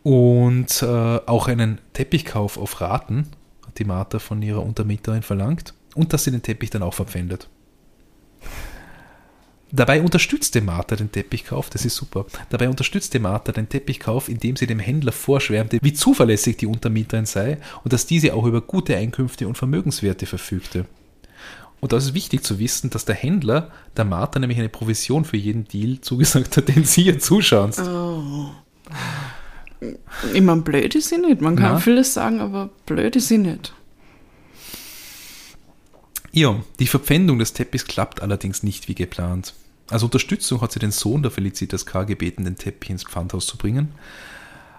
und äh, auch einen Teppichkauf auf Raten hat die Martha von ihrer Untermieterin verlangt und dass sie den Teppich dann auch verpfändet. Dabei unterstützte Martha den Teppichkauf, das ist super. Dabei unterstützte Martha den Teppichkauf, indem sie dem Händler vorschwärmte, wie zuverlässig die Untermieterin sei und dass diese auch über gute Einkünfte und Vermögenswerte verfügte. Und da ist es wichtig zu wissen, dass der Händler der Martha nämlich eine Provision für jeden Deal zugesagt hat, *laughs* den sie ihr zuschauen. Oh. Ich meine, blöd ist sie nicht. Man kann Na. vieles sagen, aber blöd ist sie nicht. Ja, die Verpfändung des Teppichs klappt allerdings nicht wie geplant. Als Unterstützung hat sie den Sohn der Felicitas K. gebeten, den Teppich ins Pfandhaus zu bringen.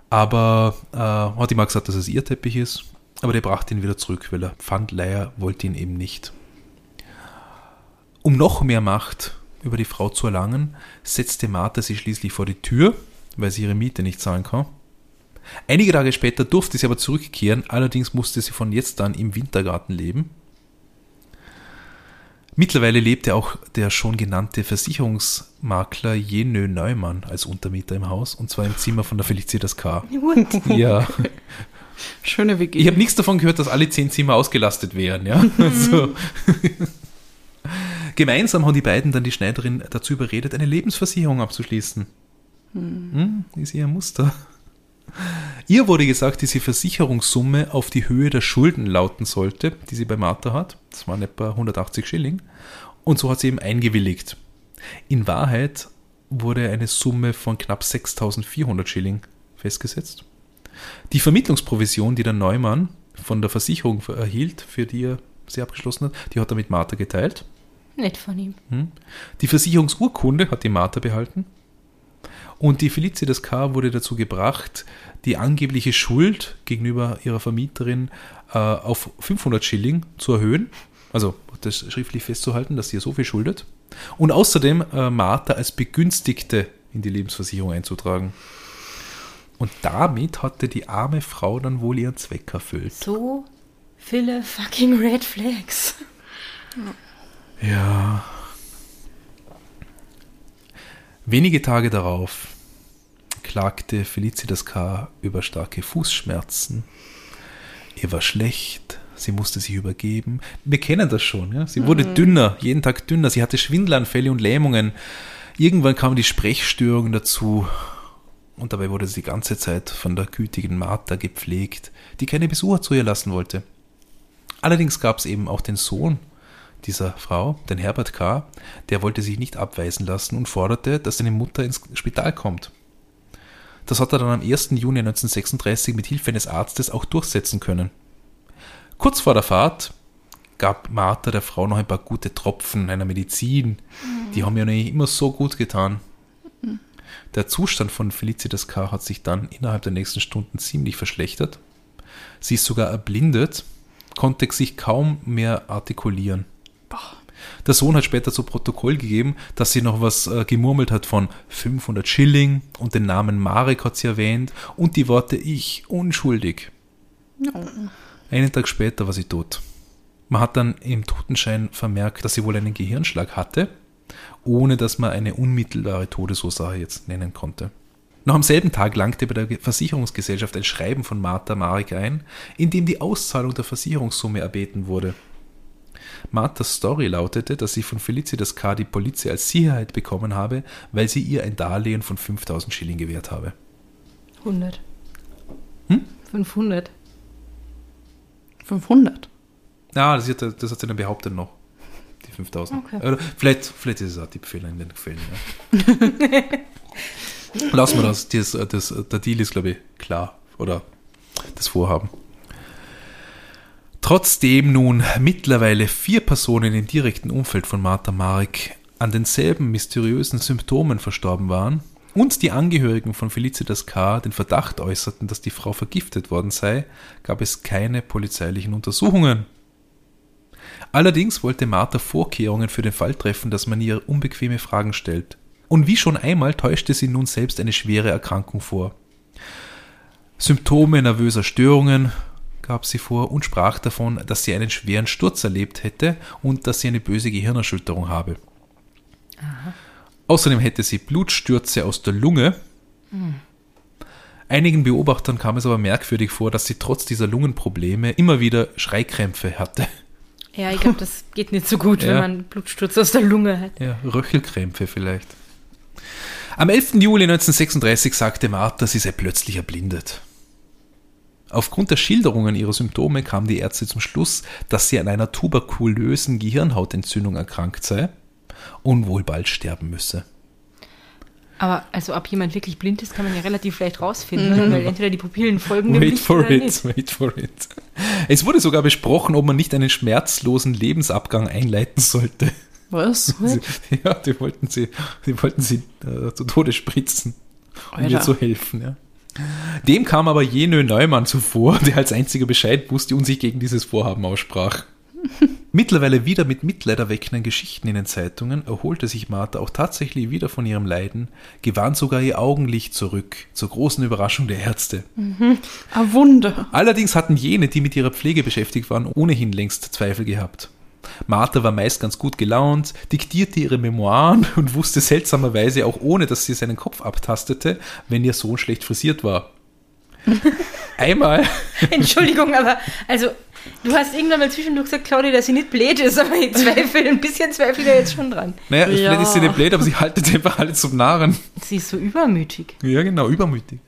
Aber äh, hat ihm auch gesagt, dass es ihr Teppich ist. Aber der brachte ihn wieder zurück, weil der Pfandleiher wollte ihn eben nicht. Um noch mehr Macht über die Frau zu erlangen, setzte Martha sie schließlich vor die Tür, weil sie ihre Miete nicht zahlen kann. Einige Tage später durfte sie aber zurückkehren, allerdings musste sie von jetzt an im Wintergarten leben. Mittlerweile lebte auch der schon genannte Versicherungsmakler Jenö Neumann als Untermieter im Haus und zwar im Zimmer von der Felicitas K. What? Ja, Schöne WG. ich habe nichts davon gehört, dass alle zehn Zimmer ausgelastet wären. Ja? *laughs* Also. Gemeinsam haben die beiden dann die Schneiderin dazu überredet, eine Lebensversicherung abzuschließen. Hm, ist ihr Muster. Ihr wurde gesagt, dass die Versicherungssumme auf die Höhe der Schulden lauten sollte, die sie bei Martha hat. Das waren etwa 180 Schilling. Und so hat sie eben eingewilligt. In Wahrheit wurde eine Summe von knapp 6400 Schilling festgesetzt. Die Vermittlungsprovision, die der Neumann von der Versicherung erhielt, für die er sie abgeschlossen hat, die hat er mit Martha geteilt. Nett von ihm. Die Versicherungsurkunde hat die Martha behalten. Und die Felicitas K. wurde dazu gebracht, die angebliche Schuld gegenüber ihrer Vermieterin äh, auf 500 Schilling zu erhöhen. Also das schriftlich festzuhalten, dass sie ihr so viel schuldet. Und außerdem äh, Martha als Begünstigte in die Lebensversicherung einzutragen. Und damit hatte die arme Frau dann wohl ihren Zweck erfüllt. So viele fucking Red Flags. Ja. Wenige Tage darauf klagte Felicitas K. über starke Fußschmerzen. Ihr war schlecht, sie musste sich übergeben. Wir kennen das schon, ja. Sie wurde dünner, jeden Tag dünner. Sie hatte Schwindelanfälle und Lähmungen. Irgendwann kamen die Sprechstörungen dazu. Und dabei wurde sie die ganze Zeit von der gütigen Martha gepflegt, die keine Besucher zu ihr lassen wollte. Allerdings gab es eben auch den Sohn dieser Frau, den Herbert K., der wollte sich nicht abweisen lassen und forderte, dass seine Mutter ins Spital kommt. Das hat er dann am 1. Juni 1936 mit Hilfe eines Arztes auch durchsetzen können. Kurz vor der Fahrt gab Martha der Frau noch ein paar gute Tropfen einer Medizin. Die haben ja nicht immer so gut getan. Der Zustand von Felicitas K. hat sich dann innerhalb der nächsten Stunden ziemlich verschlechtert. Sie ist sogar erblindet, konnte sich kaum mehr artikulieren. Der Sohn hat später zu Protokoll gegeben, dass sie noch was äh, gemurmelt hat von 500 Schilling und den Namen Marek hat sie erwähnt und die Worte Ich unschuldig. Einen Tag später war sie tot. Man hat dann im Totenschein vermerkt, dass sie wohl einen Gehirnschlag hatte, ohne dass man eine unmittelbare Todesursache jetzt nennen konnte. Noch am selben Tag langte bei der Versicherungsgesellschaft ein Schreiben von Martha Marek ein, in dem die Auszahlung der Versicherungssumme erbeten wurde. Marthas Story lautete, dass sie von Felicitas K. die Polizei als Sicherheit bekommen habe, weil sie ihr ein Darlehen von 5000 Schilling gewährt habe. 100. Hm? 500. 500. Ja, das hat, das hat sie dann behauptet noch. Die 5000. Okay. Oder vielleicht, vielleicht ist es auch ein Tippfehler in den Fällen. Ja. *laughs* Lassen wir das. das, das. Der Deal ist, glaube ich, klar. Oder das Vorhaben. Trotzdem nun mittlerweile vier Personen im direkten Umfeld von Martha Marek an denselben mysteriösen Symptomen verstorben waren und die Angehörigen von Felicitas K. den Verdacht äußerten, dass die Frau vergiftet worden sei, gab es keine polizeilichen Untersuchungen. Allerdings wollte Martha Vorkehrungen für den Fall treffen, dass man ihr unbequeme Fragen stellt. Und wie schon einmal täuschte sie nun selbst eine schwere Erkrankung vor. Symptome nervöser Störungen gab sie vor und sprach davon, dass sie einen schweren Sturz erlebt hätte und dass sie eine böse Gehirnerschütterung habe. Außerdem hätte sie Blutstürze aus der Lunge. Einigen Beobachtern kam es aber merkwürdig vor, dass sie trotz dieser Lungenprobleme immer wieder Schreikrämpfe hatte. Ja, ich glaube, das geht nicht so gut, wenn Ja. man Blutsturz aus der Lunge hat. Ja, Röchelkrämpfe vielleicht. Am 11. Juli 1936 sagte Martha, sie sei plötzlich erblindet. Aufgrund der Schilderungen ihrer Symptome kamen die Ärzte zum Schluss, dass sie an einer tuberkulösen Gehirnhautentzündung erkrankt sei und wohl bald sterben müsse. Aber also ob jemand wirklich blind ist, kann man ja relativ leicht rausfinden, oder? weil entweder die Pupillen folgen dem Wait Licht for oder it, nicht. wait for it. Es wurde sogar besprochen, ob man nicht einen schmerzlosen Lebensabgang einleiten sollte. Was? *laughs* Sie, ja, die wollten sie, die wollten sie äh, zu Tode spritzen, um ihr Alter. zu helfen. Ja. Dem kam aber Jenö Neumann zuvor, der als einziger Bescheid wusste und sich gegen dieses Vorhaben aussprach. Mittlerweile wieder mit mitleiderweckenden Geschichten in den Zeitungen erholte sich Martha auch tatsächlich wieder von ihrem Leiden, gewann sogar ihr Augenlicht zurück, zur großen Überraschung der Ärzte. Ein Wunder. Allerdings hatten jene, die mit ihrer Pflege beschäftigt waren, ohnehin längst Zweifel gehabt. Martha war meist ganz gut gelaunt, diktierte ihre Memoiren *laughs* und wusste seltsamerweise auch ohne, dass sie seinen Kopf abtastete, wenn ihr Sohn schlecht frisiert war. *laughs* Einmal, Entschuldigung, aber also du hast irgendwann mal zwischendurch gesagt, Claudia, dass sie nicht blöd ist, aber ich zweifle, ein bisschen zweifle ich da jetzt schon dran. naja, Ja. vielleicht ist sie nicht blöd, aber sie haltet einfach alle zum Narren. Sie ist so übermütig. Ja, genau, übermütig.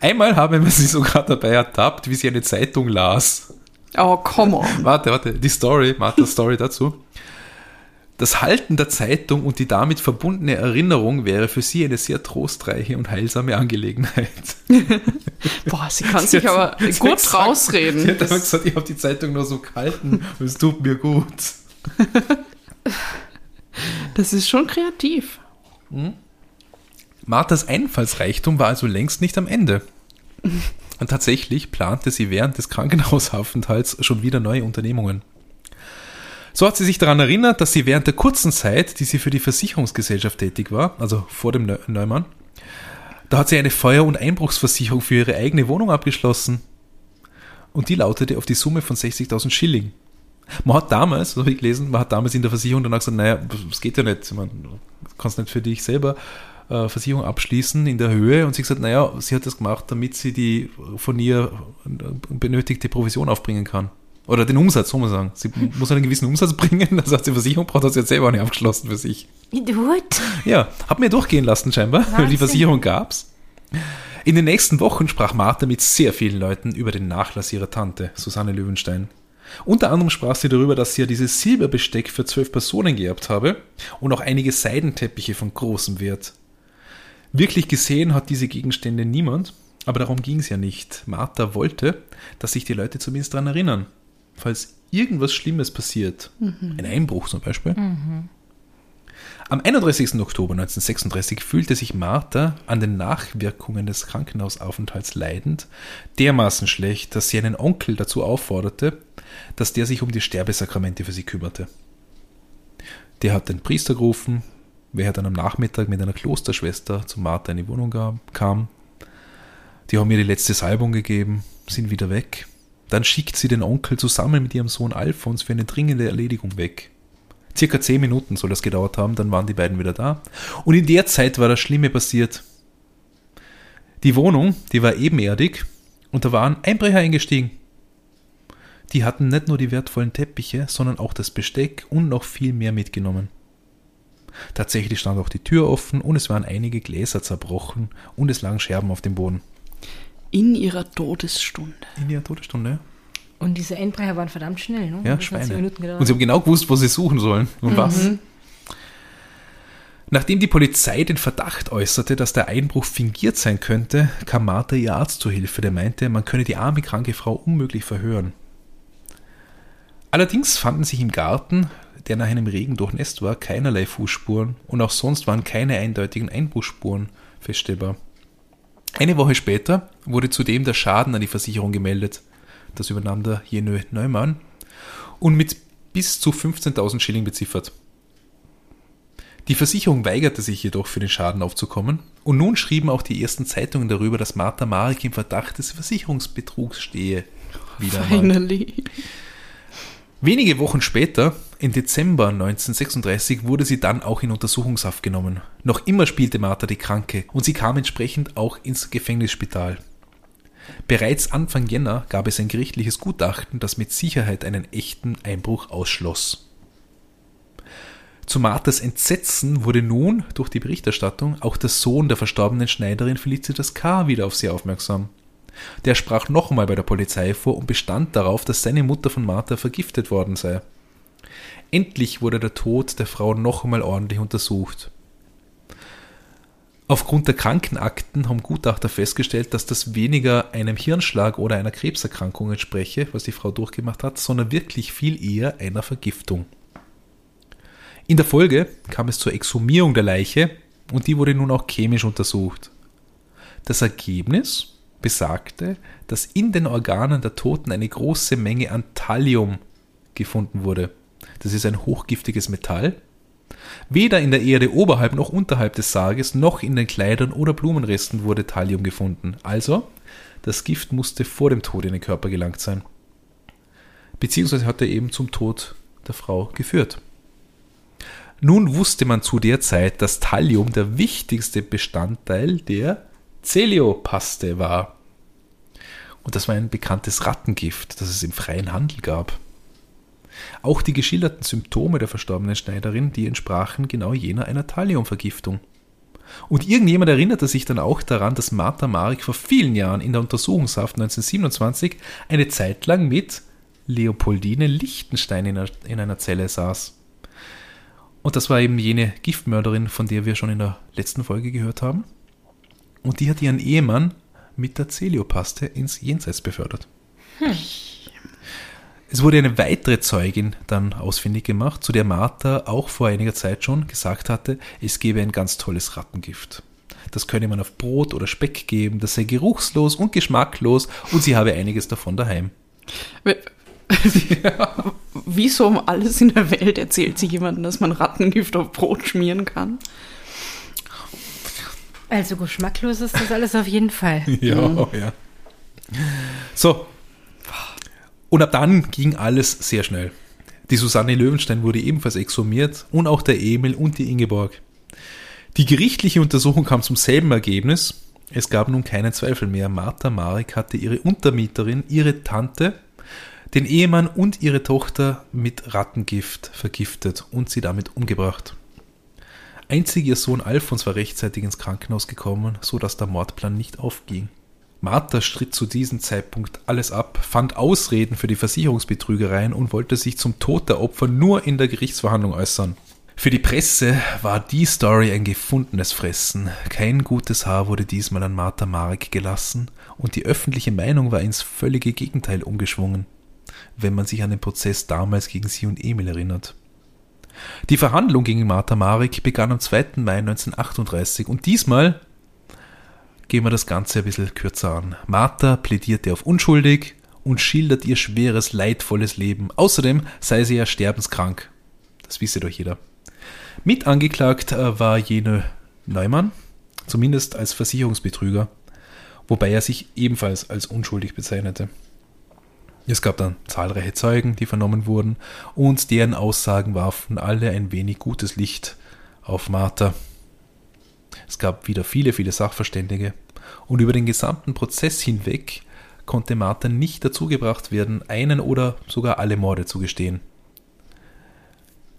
Einmal haben wir sie sogar dabei ertappt, wie sie eine Zeitung las. Oh, come on. Warte, warte, die Story, Marthas Story dazu. Das Halten der Zeitung und die damit verbundene Erinnerung wäre für sie eine sehr trostreiche und heilsame Angelegenheit. *laughs* Boah, sie kann Sie sich hat- aber gut gesagt- rausreden. Sie hat aber gesagt, ich habe die Zeitung nur so gehalten und es tut mir gut. *laughs* Das ist schon kreativ. Marthas Einfallsreichtum war also längst nicht am Ende. *laughs* Und tatsächlich plante sie während des Krankenhausaufenthalts schon wieder neue Unternehmungen. So hat sie sich daran erinnert, dass sie während der kurzen Zeit, die sie für die Versicherungsgesellschaft tätig war, also vor dem Neu- Neumann, da hat sie eine Feuer- und Einbruchsversicherung für ihre eigene Wohnung abgeschlossen. Und die lautete auf die Summe von 60.000 Schilling. Man hat damals, so habe ich gelesen, man hat damals in der Versicherung danach gesagt, naja, das geht ja nicht. Ich meine, du kannst nicht für dich selber äh, Versicherung abschließen in der Höhe. Und sie hat gesagt, naja, sie hat das gemacht, damit sie die von ihr benötigte Provision aufbringen kann. Oder den Umsatz, so muss man sagen. Sie muss einen gewissen Umsatz *laughs* bringen, das heißt, die Versicherung braucht das jetzt selber nicht abgeschlossen für sich. Idiot. Ja, hab mir durchgehen lassen scheinbar, weil *laughs* die Wahnsinn. Versicherung gab's. In den nächsten Wochen sprach Martha mit sehr vielen Leuten über den Nachlass ihrer Tante, Susanne Löwenstein. Unter anderem sprach sie darüber, dass sie ja dieses Silberbesteck für zwölf Personen geerbt habe und auch einige Seidenteppiche von großem Wert. Wirklich gesehen hat diese Gegenstände niemand, aber darum ging es ja nicht. Martha wollte, dass sich die Leute zumindest daran erinnern, falls irgendwas Schlimmes passiert. Ein Einbruch zum Beispiel. Am 31. Oktober 1936 fühlte sich Martha an den Nachwirkungen des Krankenhausaufenthalts leidend dermaßen schlecht, dass sie einen Onkel dazu aufforderte, dass der sich um die Sterbesakramente für sie kümmerte. Der hat den Priester gerufen, wer dann am Nachmittag mit einer Klosterschwester zu Martha in die Wohnung kam. Die haben ihr die letzte Salbung gegeben, sind wieder weg. Dann schickt sie den Onkel zusammen mit ihrem Sohn Alfons für eine dringende Erledigung weg. Circa zehn Minuten soll das gedauert haben, dann waren die beiden wieder da. Und in der Zeit war das Schlimme passiert. Die Wohnung, die war ebenerdig und da waren Einbrecher eingestiegen. Die hatten nicht nur die wertvollen Teppiche, sondern auch das Besteck und noch viel mehr mitgenommen. Tatsächlich stand auch die Tür offen und es waren einige Gläser zerbrochen und es lagen Scherben auf dem Boden. In ihrer Todesstunde. In ihrer Todesstunde, Und diese Einbrecher waren verdammt schnell, ne? ja, Schweine. Minuten gedauert. Und sie haben genau gewusst, wo sie suchen sollen und was. Nachdem die Polizei den Verdacht äußerte, dass der Einbruch fingiert sein könnte, kam Martha ihr Arzt zu Hilfe, der meinte, man könne die arme kranke Frau unmöglich verhören. Allerdings fanden sich im Garten, der nach einem Regen durchnässt war, keinerlei Fußspuren und auch sonst waren keine eindeutigen Einbruchsspuren feststellbar. Eine Woche später wurde zudem der Schaden an die Versicherung gemeldet. Das übernahm der Jenö Neumann und mit bis zu 15.000 Schilling beziffert. Die Versicherung weigerte sich jedoch für den Schaden aufzukommen und nun schrieben auch die ersten Zeitungen darüber, dass Martha Marek im Verdacht des Versicherungsbetrugs stehe. Wieder. Finally. Wenige Wochen später, im Dezember 1936, wurde sie dann auch in Untersuchungshaft genommen. Noch immer spielte Martha die Kranke und sie kam entsprechend auch ins Gefängnisspital. Bereits Anfang Jänner gab es ein gerichtliches Gutachten, das mit Sicherheit einen echten Einbruch ausschloss. Zu Marthas Entsetzen wurde nun durch die Berichterstattung auch der Sohn der verstorbenen Schneiderin Felicitas K. wieder auf sie aufmerksam. Der sprach nochmal bei der Polizei vor und bestand darauf, dass seine Mutter von Martha vergiftet worden sei. Endlich wurde der Tod der Frau noch einmal ordentlich untersucht. Aufgrund der Krankenakten haben Gutachter festgestellt, dass das weniger einem Hirnschlag oder einer Krebserkrankung entspreche, was die Frau durchgemacht hat, sondern wirklich viel eher einer Vergiftung. In der Folge kam es zur Exhumierung der Leiche und die wurde nun auch chemisch untersucht. Das Ergebnis besagte, dass in den Organen der Toten eine große Menge an Thallium gefunden wurde. Das ist ein hochgiftiges Metall. Weder in der Erde oberhalb noch unterhalb des Sarges noch in den Kleidern oder Blumenresten wurde Thallium gefunden. Also, das Gift musste vor dem Tod in den Körper gelangt sein. Beziehungsweise hat er eben zum Tod der Frau geführt. Nun wusste man zu der Zeit, dass Thallium der wichtigste Bestandteil der Celiopaste war. Und das war ein bekanntes Rattengift, das es im freien Handel gab. Auch die geschilderten Symptome der verstorbenen Schneiderin, die entsprachen genau jener einer Thalliumvergiftung. Und irgendjemand erinnerte sich dann auch daran, dass Martha Marik vor vielen Jahren in der Untersuchungshaft 1927 eine Zeit lang mit Leopoldine Lichtenstein in einer Zelle saß. Und das war eben jene Giftmörderin, von der wir schon in der letzten Folge gehört haben. Und die hat ihren Ehemann mit der Celiopaste ins Jenseits befördert. Hm. Es wurde eine weitere Zeugin dann ausfindig gemacht, zu der Martha auch vor einiger Zeit schon gesagt hatte, es gebe ein ganz tolles Rattengift. Das könne man auf Brot oder Speck geben, das sei geruchslos und geschmacklos und sie habe einiges davon daheim. ja. *laughs* Wieso um alles in der Welt erzählt sich jemandem, dass man Rattengift auf Brot schmieren kann? Also geschmacklos ist das alles auf jeden Fall. *laughs* ja, mhm. ja. So. Und ab dann ging alles sehr schnell. Die Susanne Löwenstein wurde ebenfalls exhumiert und auch der Emil und die Ingeborg. Die gerichtliche Untersuchung kam zum selben Ergebnis. Es gab nun keinen Zweifel mehr. Martha Marek hatte ihre Untermieterin, ihre Tante den Ehemann und ihre Tochter mit Rattengift vergiftet und sie damit umgebracht. Einzig ihr Sohn Alfons war rechtzeitig ins Krankenhaus gekommen, so dass der Mordplan nicht aufging. Martha stritt zu diesem Zeitpunkt alles ab, fand Ausreden für die Versicherungsbetrügereien und wollte sich zum Tod der Opfer nur in der Gerichtsverhandlung äußern. Für die Presse war die Story ein gefundenes Fressen. Kein gutes Haar wurde diesmal an Martha Marek gelassen und die öffentliche Meinung war ins völlige Gegenteil umgeschwungen wenn man sich an den Prozess damals gegen sie und Emil erinnert. Die Verhandlung gegen Martha Marek begann am 2. Mai 1938 und diesmal gehen wir das Ganze ein bisschen kürzer an. Martha plädierte auf unschuldig und schildert ihr schweres, leidvolles Leben. Außerdem sei sie ja sterbenskrank. Das wisse doch jeder. Mit angeklagt äh, war jene Neumann, zumindest als Versicherungsbetrüger, wobei er sich ebenfalls als unschuldig bezeichnete. Es gab dann zahlreiche Zeugen, die vernommen wurden, und deren Aussagen warfen alle ein wenig gutes Licht auf Martha. Es gab wieder viele, viele Sachverständige, und über den gesamten Prozess hinweg konnte Martha nicht dazu gebracht werden, einen oder sogar alle Morde zu gestehen.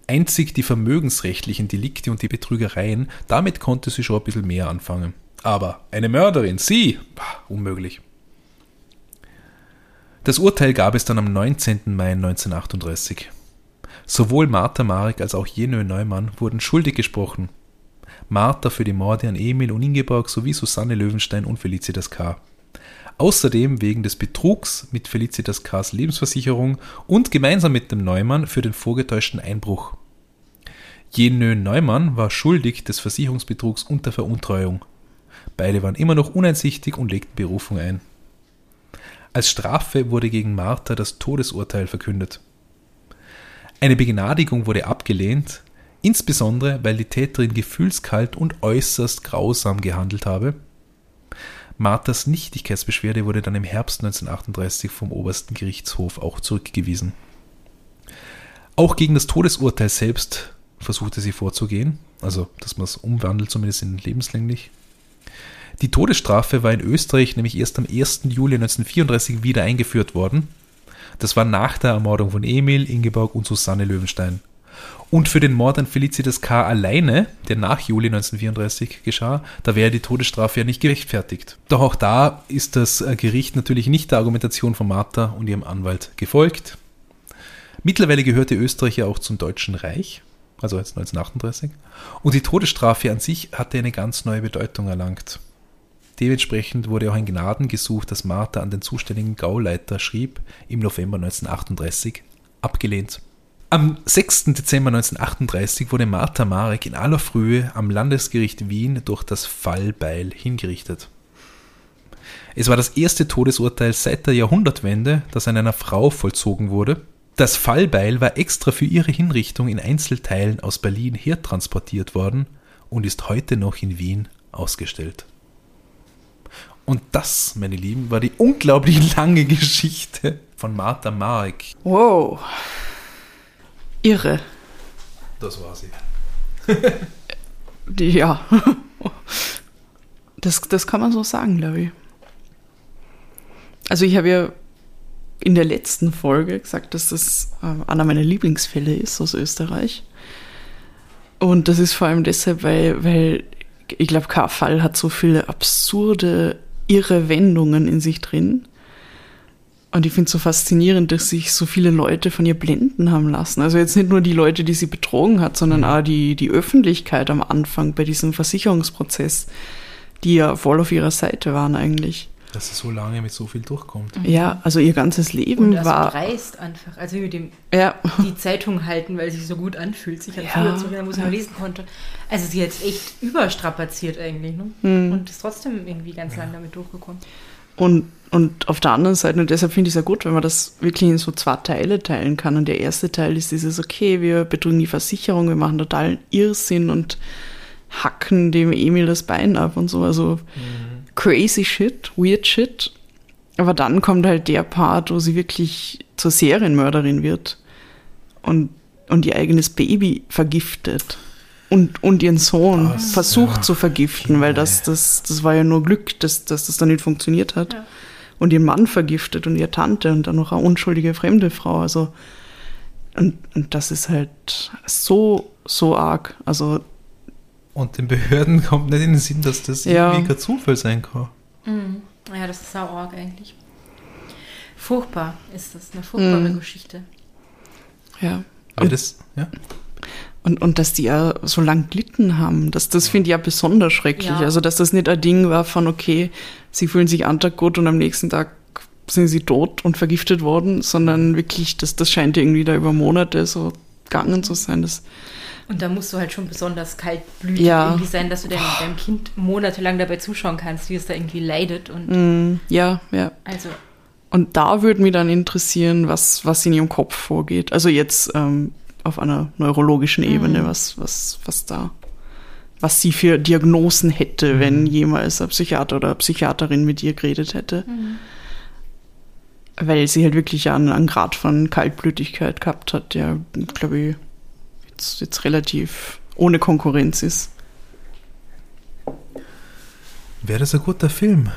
Einzig die vermögensrechtlichen Delikte und die Betrügereien, damit konnte sie schon ein bisschen mehr anfangen. Aber eine Mörderin, sie, unmöglich. Das Urteil gab es dann am 19. Mai 1938. Sowohl Martha Marek als auch Jenö Neumann wurden schuldig gesprochen. Martha für die Morde an Emil und Ingeborg sowie Susanne Löwenstein und Felicitas K. Außerdem wegen des Betrugs mit Felicitas K.s Lebensversicherung und gemeinsam mit dem Neumann für den vorgetäuschten Einbruch. Jenö Neumann war schuldig des Versicherungsbetrugs und der Veruntreuung. Beide waren immer noch uneinsichtig und legten Berufung ein. Als Strafe wurde gegen Martha das Todesurteil verkündet. Eine Begnadigung wurde abgelehnt, insbesondere weil die Täterin gefühlskalt und äußerst grausam gehandelt habe. Marthas Nichtigkeitsbeschwerde wurde dann im Herbst 1938 vom obersten Gerichtshof auch zurückgewiesen. Auch gegen das Todesurteil selbst versuchte sie vorzugehen, also dass man es umwandelt, zumindest in lebenslänglich. Die Todesstrafe war in Österreich nämlich erst am 1. Juli 1934 wieder eingeführt worden. Das war nach der Ermordung von Emil, Ingeborg und Susanne Löwenstein. Und für den Mord an Felicitas K. alleine, der nach Juli 1934 geschah, da wäre die Todesstrafe ja nicht gerechtfertigt. Doch auch da ist das Gericht natürlich nicht der Argumentation von Martha und ihrem Anwalt gefolgt. Mittlerweile gehörte Österreich ja auch zum Deutschen Reich, also jetzt 1938, und die Todesstrafe an sich hatte eine ganz neue Bedeutung erlangt. Dementsprechend wurde auch ein Gnadengesuch, das Martha an den zuständigen Gauleiter schrieb, im November 1938 abgelehnt. Am 6. Dezember 1938 wurde Martha Marek in aller Frühe am Landesgericht Wien durch das Fallbeil hingerichtet. Es war das erste Todesurteil seit der Jahrhundertwende, das an einer Frau vollzogen wurde. Das Fallbeil war extra für ihre Hinrichtung in Einzelteilen aus Berlin hertransportiert worden und ist heute noch in Wien ausgestellt. Und das, meine Lieben, war die unglaublich lange *laughs* Geschichte von Martha Marek. Wow. Irre. Das war sie. Ja. Das, das kann man so sagen, glaube ich. Also ich habe ja in der letzten Folge gesagt, dass das äh, einer meiner Lieblingsfälle ist aus Österreich. Und das ist vor allem deshalb, weil, weil ich glaube, kein Fall hat so viele absurde, irre Wendungen in sich drin. Und ich finde es so faszinierend, dass sich so viele Leute von ihr blenden haben lassen. Also jetzt nicht nur die Leute, die sie betrogen hat, sondern auch die, die Öffentlichkeit am Anfang bei diesem Versicherungsprozess, die ja voll auf ihrer Seite waren eigentlich. Dass sie so lange mit so viel durchkommt. Ja, also ihr ganzes Leben Und das war. dreist einfach. Also wie mit dem Ja, die Zeitung halten, weil sie sich so gut anfühlt. Sich an Ja. zu erinnern, wo sie noch lesen konnte. Also sie hat es echt überstrapaziert eigentlich. Ne? Hm. Und ist trotzdem irgendwie ganz lang damit durchgekommen. Und, und auf der anderen Seite, und deshalb finde ich es ja gut, wenn man das wirklich in so zwei Teile teilen kann. Und der erste Teil ist dieses, okay, wir betrügen die Versicherung, wir machen totalen Irrsinn und hacken dem Emil das Bein ab und so. Also crazy shit, weird shit. Aber dann kommt halt der Part, wo sie wirklich zur Serienmörderin wird und, und ihr eigenes Baby vergiftet. Und, und ihren Sohn Das, versucht ja, zu vergiften, weil das, das, das war ja nur Glück, dass, dass das dann nicht funktioniert hat. Ja. Und ihren Mann vergiftet und ihre Tante und dann noch eine unschuldige fremde Frau. Also, und, und das ist halt so, so arg. Also, Und den Behörden kommt nicht in den Sinn, dass das Ja. irgendwie kein Zufall sein kann. Mhm. Ja, das ist sau arg eigentlich. Furchtbar ist das, eine furchtbare Mhm. Geschichte. ja. Aber das, ja. Und, und dass die ja so lang gelitten haben, das, das finde ich ja besonders schrecklich. Ja. Also, dass das nicht ein Ding war von, okay, sie fühlen sich einen Tag gut und am nächsten Tag sind sie tot und vergiftet worden, sondern wirklich, das, das scheint irgendwie da über Monate so gegangen zu sein. Das, Und da musst du halt schon besonders kaltblütig Ja. irgendwie sein, dass du deinem, deinem Kind monatelang dabei zuschauen kannst, wie es da irgendwie leidet. Und mm, ja, ja. also, Und da würde mich dann interessieren, was, was in ihrem Kopf vorgeht. Also jetzt ähm, auf einer neurologischen Ebene, was, was, was da, was sie für Diagnosen hätte, wenn jemals ein Psychiater oder eine Psychiaterin mit ihr geredet hätte. Weil sie halt wirklich einen, einen Grad von Kaltblütigkeit gehabt hat, der, glaube ich, jetzt, jetzt relativ ohne Konkurrenz ist. Wäre das ein guter Film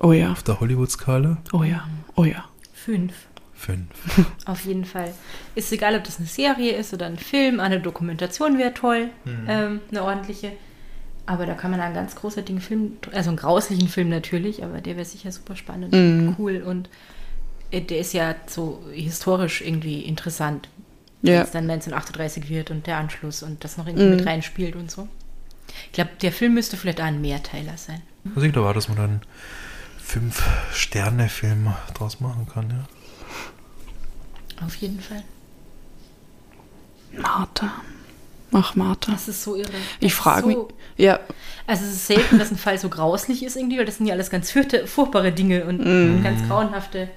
Oh ja, auf der Hollywood-Skala? oh ja, oh ja. fünf. Fünf. *laughs* Auf jeden Fall. Ist egal, ob das eine Serie ist oder ein Film, eine Dokumentation wäre toll, ähm, eine ordentliche. Aber da kann man einen ganz großartigen Film, also einen grauslichen Film natürlich, aber der wäre sicher super spannend, und cool und äh, der ist ja so historisch irgendwie interessant, wenn Ja, es dann 1938 wird und der Anschluss und das noch irgendwie mit reinspielt und so. Ich glaube, der Film müsste vielleicht auch ein Mehrteiler sein. Also ich glaube auch, dass man dann Fünf-Sterne-Film draus machen kann, ja. Auf jeden Fall. Martha. Ach, Martha. Das ist so irre. Ich frage mich, so, ja, Also es ist selten, dass ein Fall so grauslich ist irgendwie, weil das sind ja alles ganz fürchte, furchtbare Dinge und ganz grauenhafte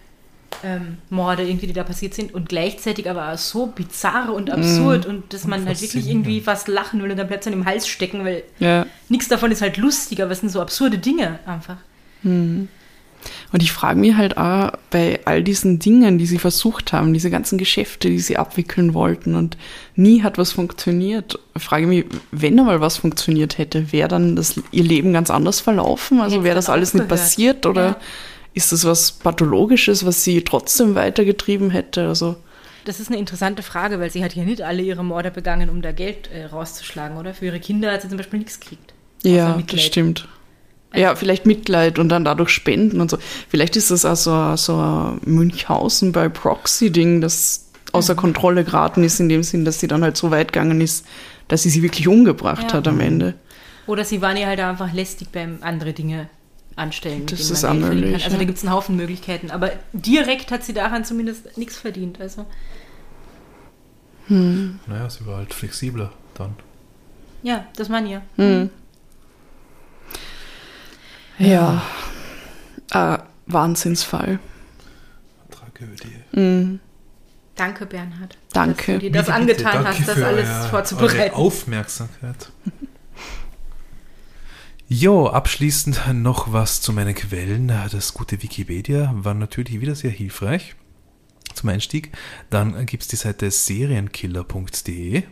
ähm, Morde irgendwie, die da passiert sind und gleichzeitig aber so bizarr und absurd und dass man halt wirklich irgendwie fast lachen will und dann bleibt es an dem Hals stecken, weil ja. nichts davon ist halt lustig, aber es sind so absurde Dinge einfach. Und ich frage mich halt auch bei all diesen Dingen, die sie versucht haben, diese ganzen Geschäfte, die sie abwickeln wollten und nie hat was funktioniert, frage ich mich, wenn einmal was funktioniert hätte, wäre dann das, ihr Leben ganz anders verlaufen? Also wäre das alles nicht passiert oder Ja. ist das was Pathologisches, was sie trotzdem weitergetrieben hätte? Also Das ist eine interessante Frage, weil sie hat ja nicht alle ihre Morde begangen, um da Geld äh, rauszuschlagen, oder? Für ihre Kinder hat sie zum Beispiel nichts gekriegt. Ja, das stimmt. Ja, vielleicht Mitleid und dann dadurch Spenden und so. Vielleicht ist das auch so, ein- so ein Münchhausen bei Proxy-Ding, das außer Kontrolle geraten ist, in dem Sinn, dass sie dann halt so weit gegangen ist, dass sie sie wirklich umgebracht Ja. hat am Ende. Oder sie waren ja halt einfach lästig beim andere Dinge anstellen, Das ist man auch Geld verdienen möglich, kann. Also ja. da gibt es einen Haufen Möglichkeiten. Aber direkt hat sie daran zumindest nichts verdient. Also Naja, sie war halt flexibler dann. ja, das waren ja. Hm. Ja. Äh, Wahnsinnsfall. Tragödie. Mhm. Danke, Bernhard. Danke. Dass du dir das Bitte, angetan danke hast, das alles euer- vorzubereiten. Eure Aufmerksamkeit. Jo, abschließend noch was zu meinen Quellen. Das gute Wikipedia war natürlich wieder sehr hilfreich zum Einstieg. Dann gibt es die Seite serienkiller.de.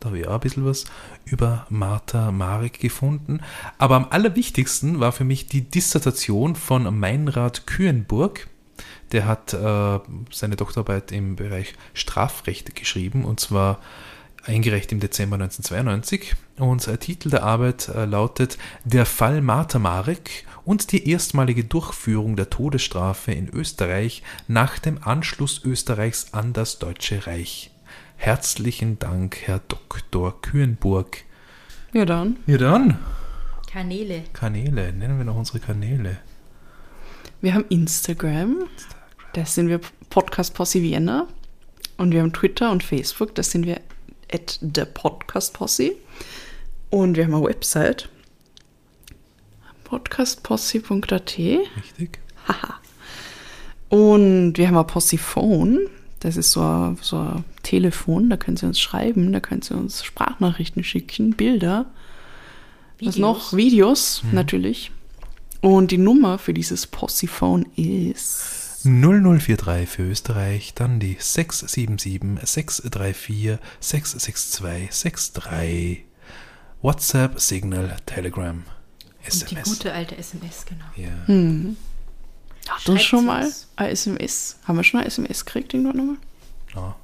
Da habe ich auch ein bisschen was über Martha Marek gefunden. Aber am allerwichtigsten war für mich die Dissertation von Meinrad Kühenburg. Der hat äh, seine Doktorarbeit im Bereich Strafrecht geschrieben und zwar eingereicht im Dezember 1992. Und der Titel der Arbeit äh, lautet Der Fall Martha Marek und die erstmalige Durchführung der Todesstrafe in Österreich nach dem Anschluss Österreichs an das Deutsche Reich. Herzlichen Dank, Herr Dr. Kühenburg. Ja, dann. Ja dann, Kanäle. Kanäle, nennen wir noch unsere Kanäle. Wir haben Instagram, da sind wir Podcast Posse Vienna. Und wir haben Twitter und Facebook, da sind wir at the Podcast Posse. Und wir haben eine Website, podcastposse.at. Richtig? Und wir haben ein Possiphone, das ist so ein, so ein Telefon, da können Sie uns schreiben, da können Sie uns Sprachnachrichten schicken, Bilder. Was Videos. noch? Videos, natürlich. Und die Nummer für dieses Possiphone ist 0043 für Österreich, dann die 677 634 662 63. WhatsApp, Signal, Telegram, Und die SMS. gute alte SMS, genau. ja. Hm. Schreibt's schon mal uns. ein SMS. Haben wir schon ein SMS gekriegt irgendwann nochmal? Ja.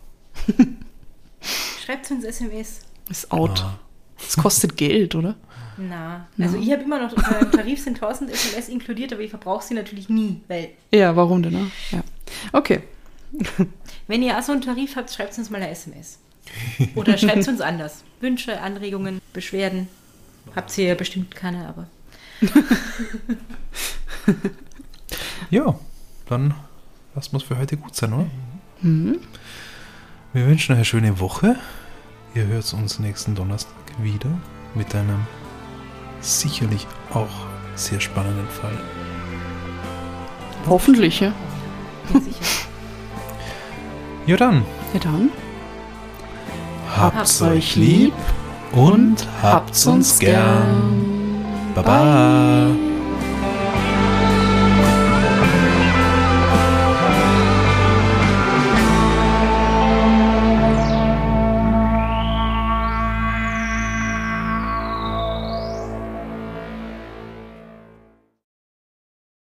Schreibt uns SMS. Ist out. Ah. Es kostet Geld, oder? Na, also ich habe immer noch, äh, im Tarif sind 1000 SMS inkludiert, aber ich verbrauche sie natürlich nie, weil Ja, warum denn? Ne? Ja. Okay. wenn ihr auch so einen Tarif habt, schreibt uns mal eine SMS. Oder schreibt uns anders. Wünsche, Anregungen, Beschwerden. Habt ihr ja bestimmt keine, aber *laughs* ja, dann lassen wir es für heute gut sein, oder? Wir wünschen euch eine schöne Woche. Ihr hört uns nächsten Donnerstag wieder mit einem sicherlich auch sehr spannenden Fall. Hoffentlich, ja. Ja dann, Ja dann. habt's euch lieb und habt's uns gern. Baba.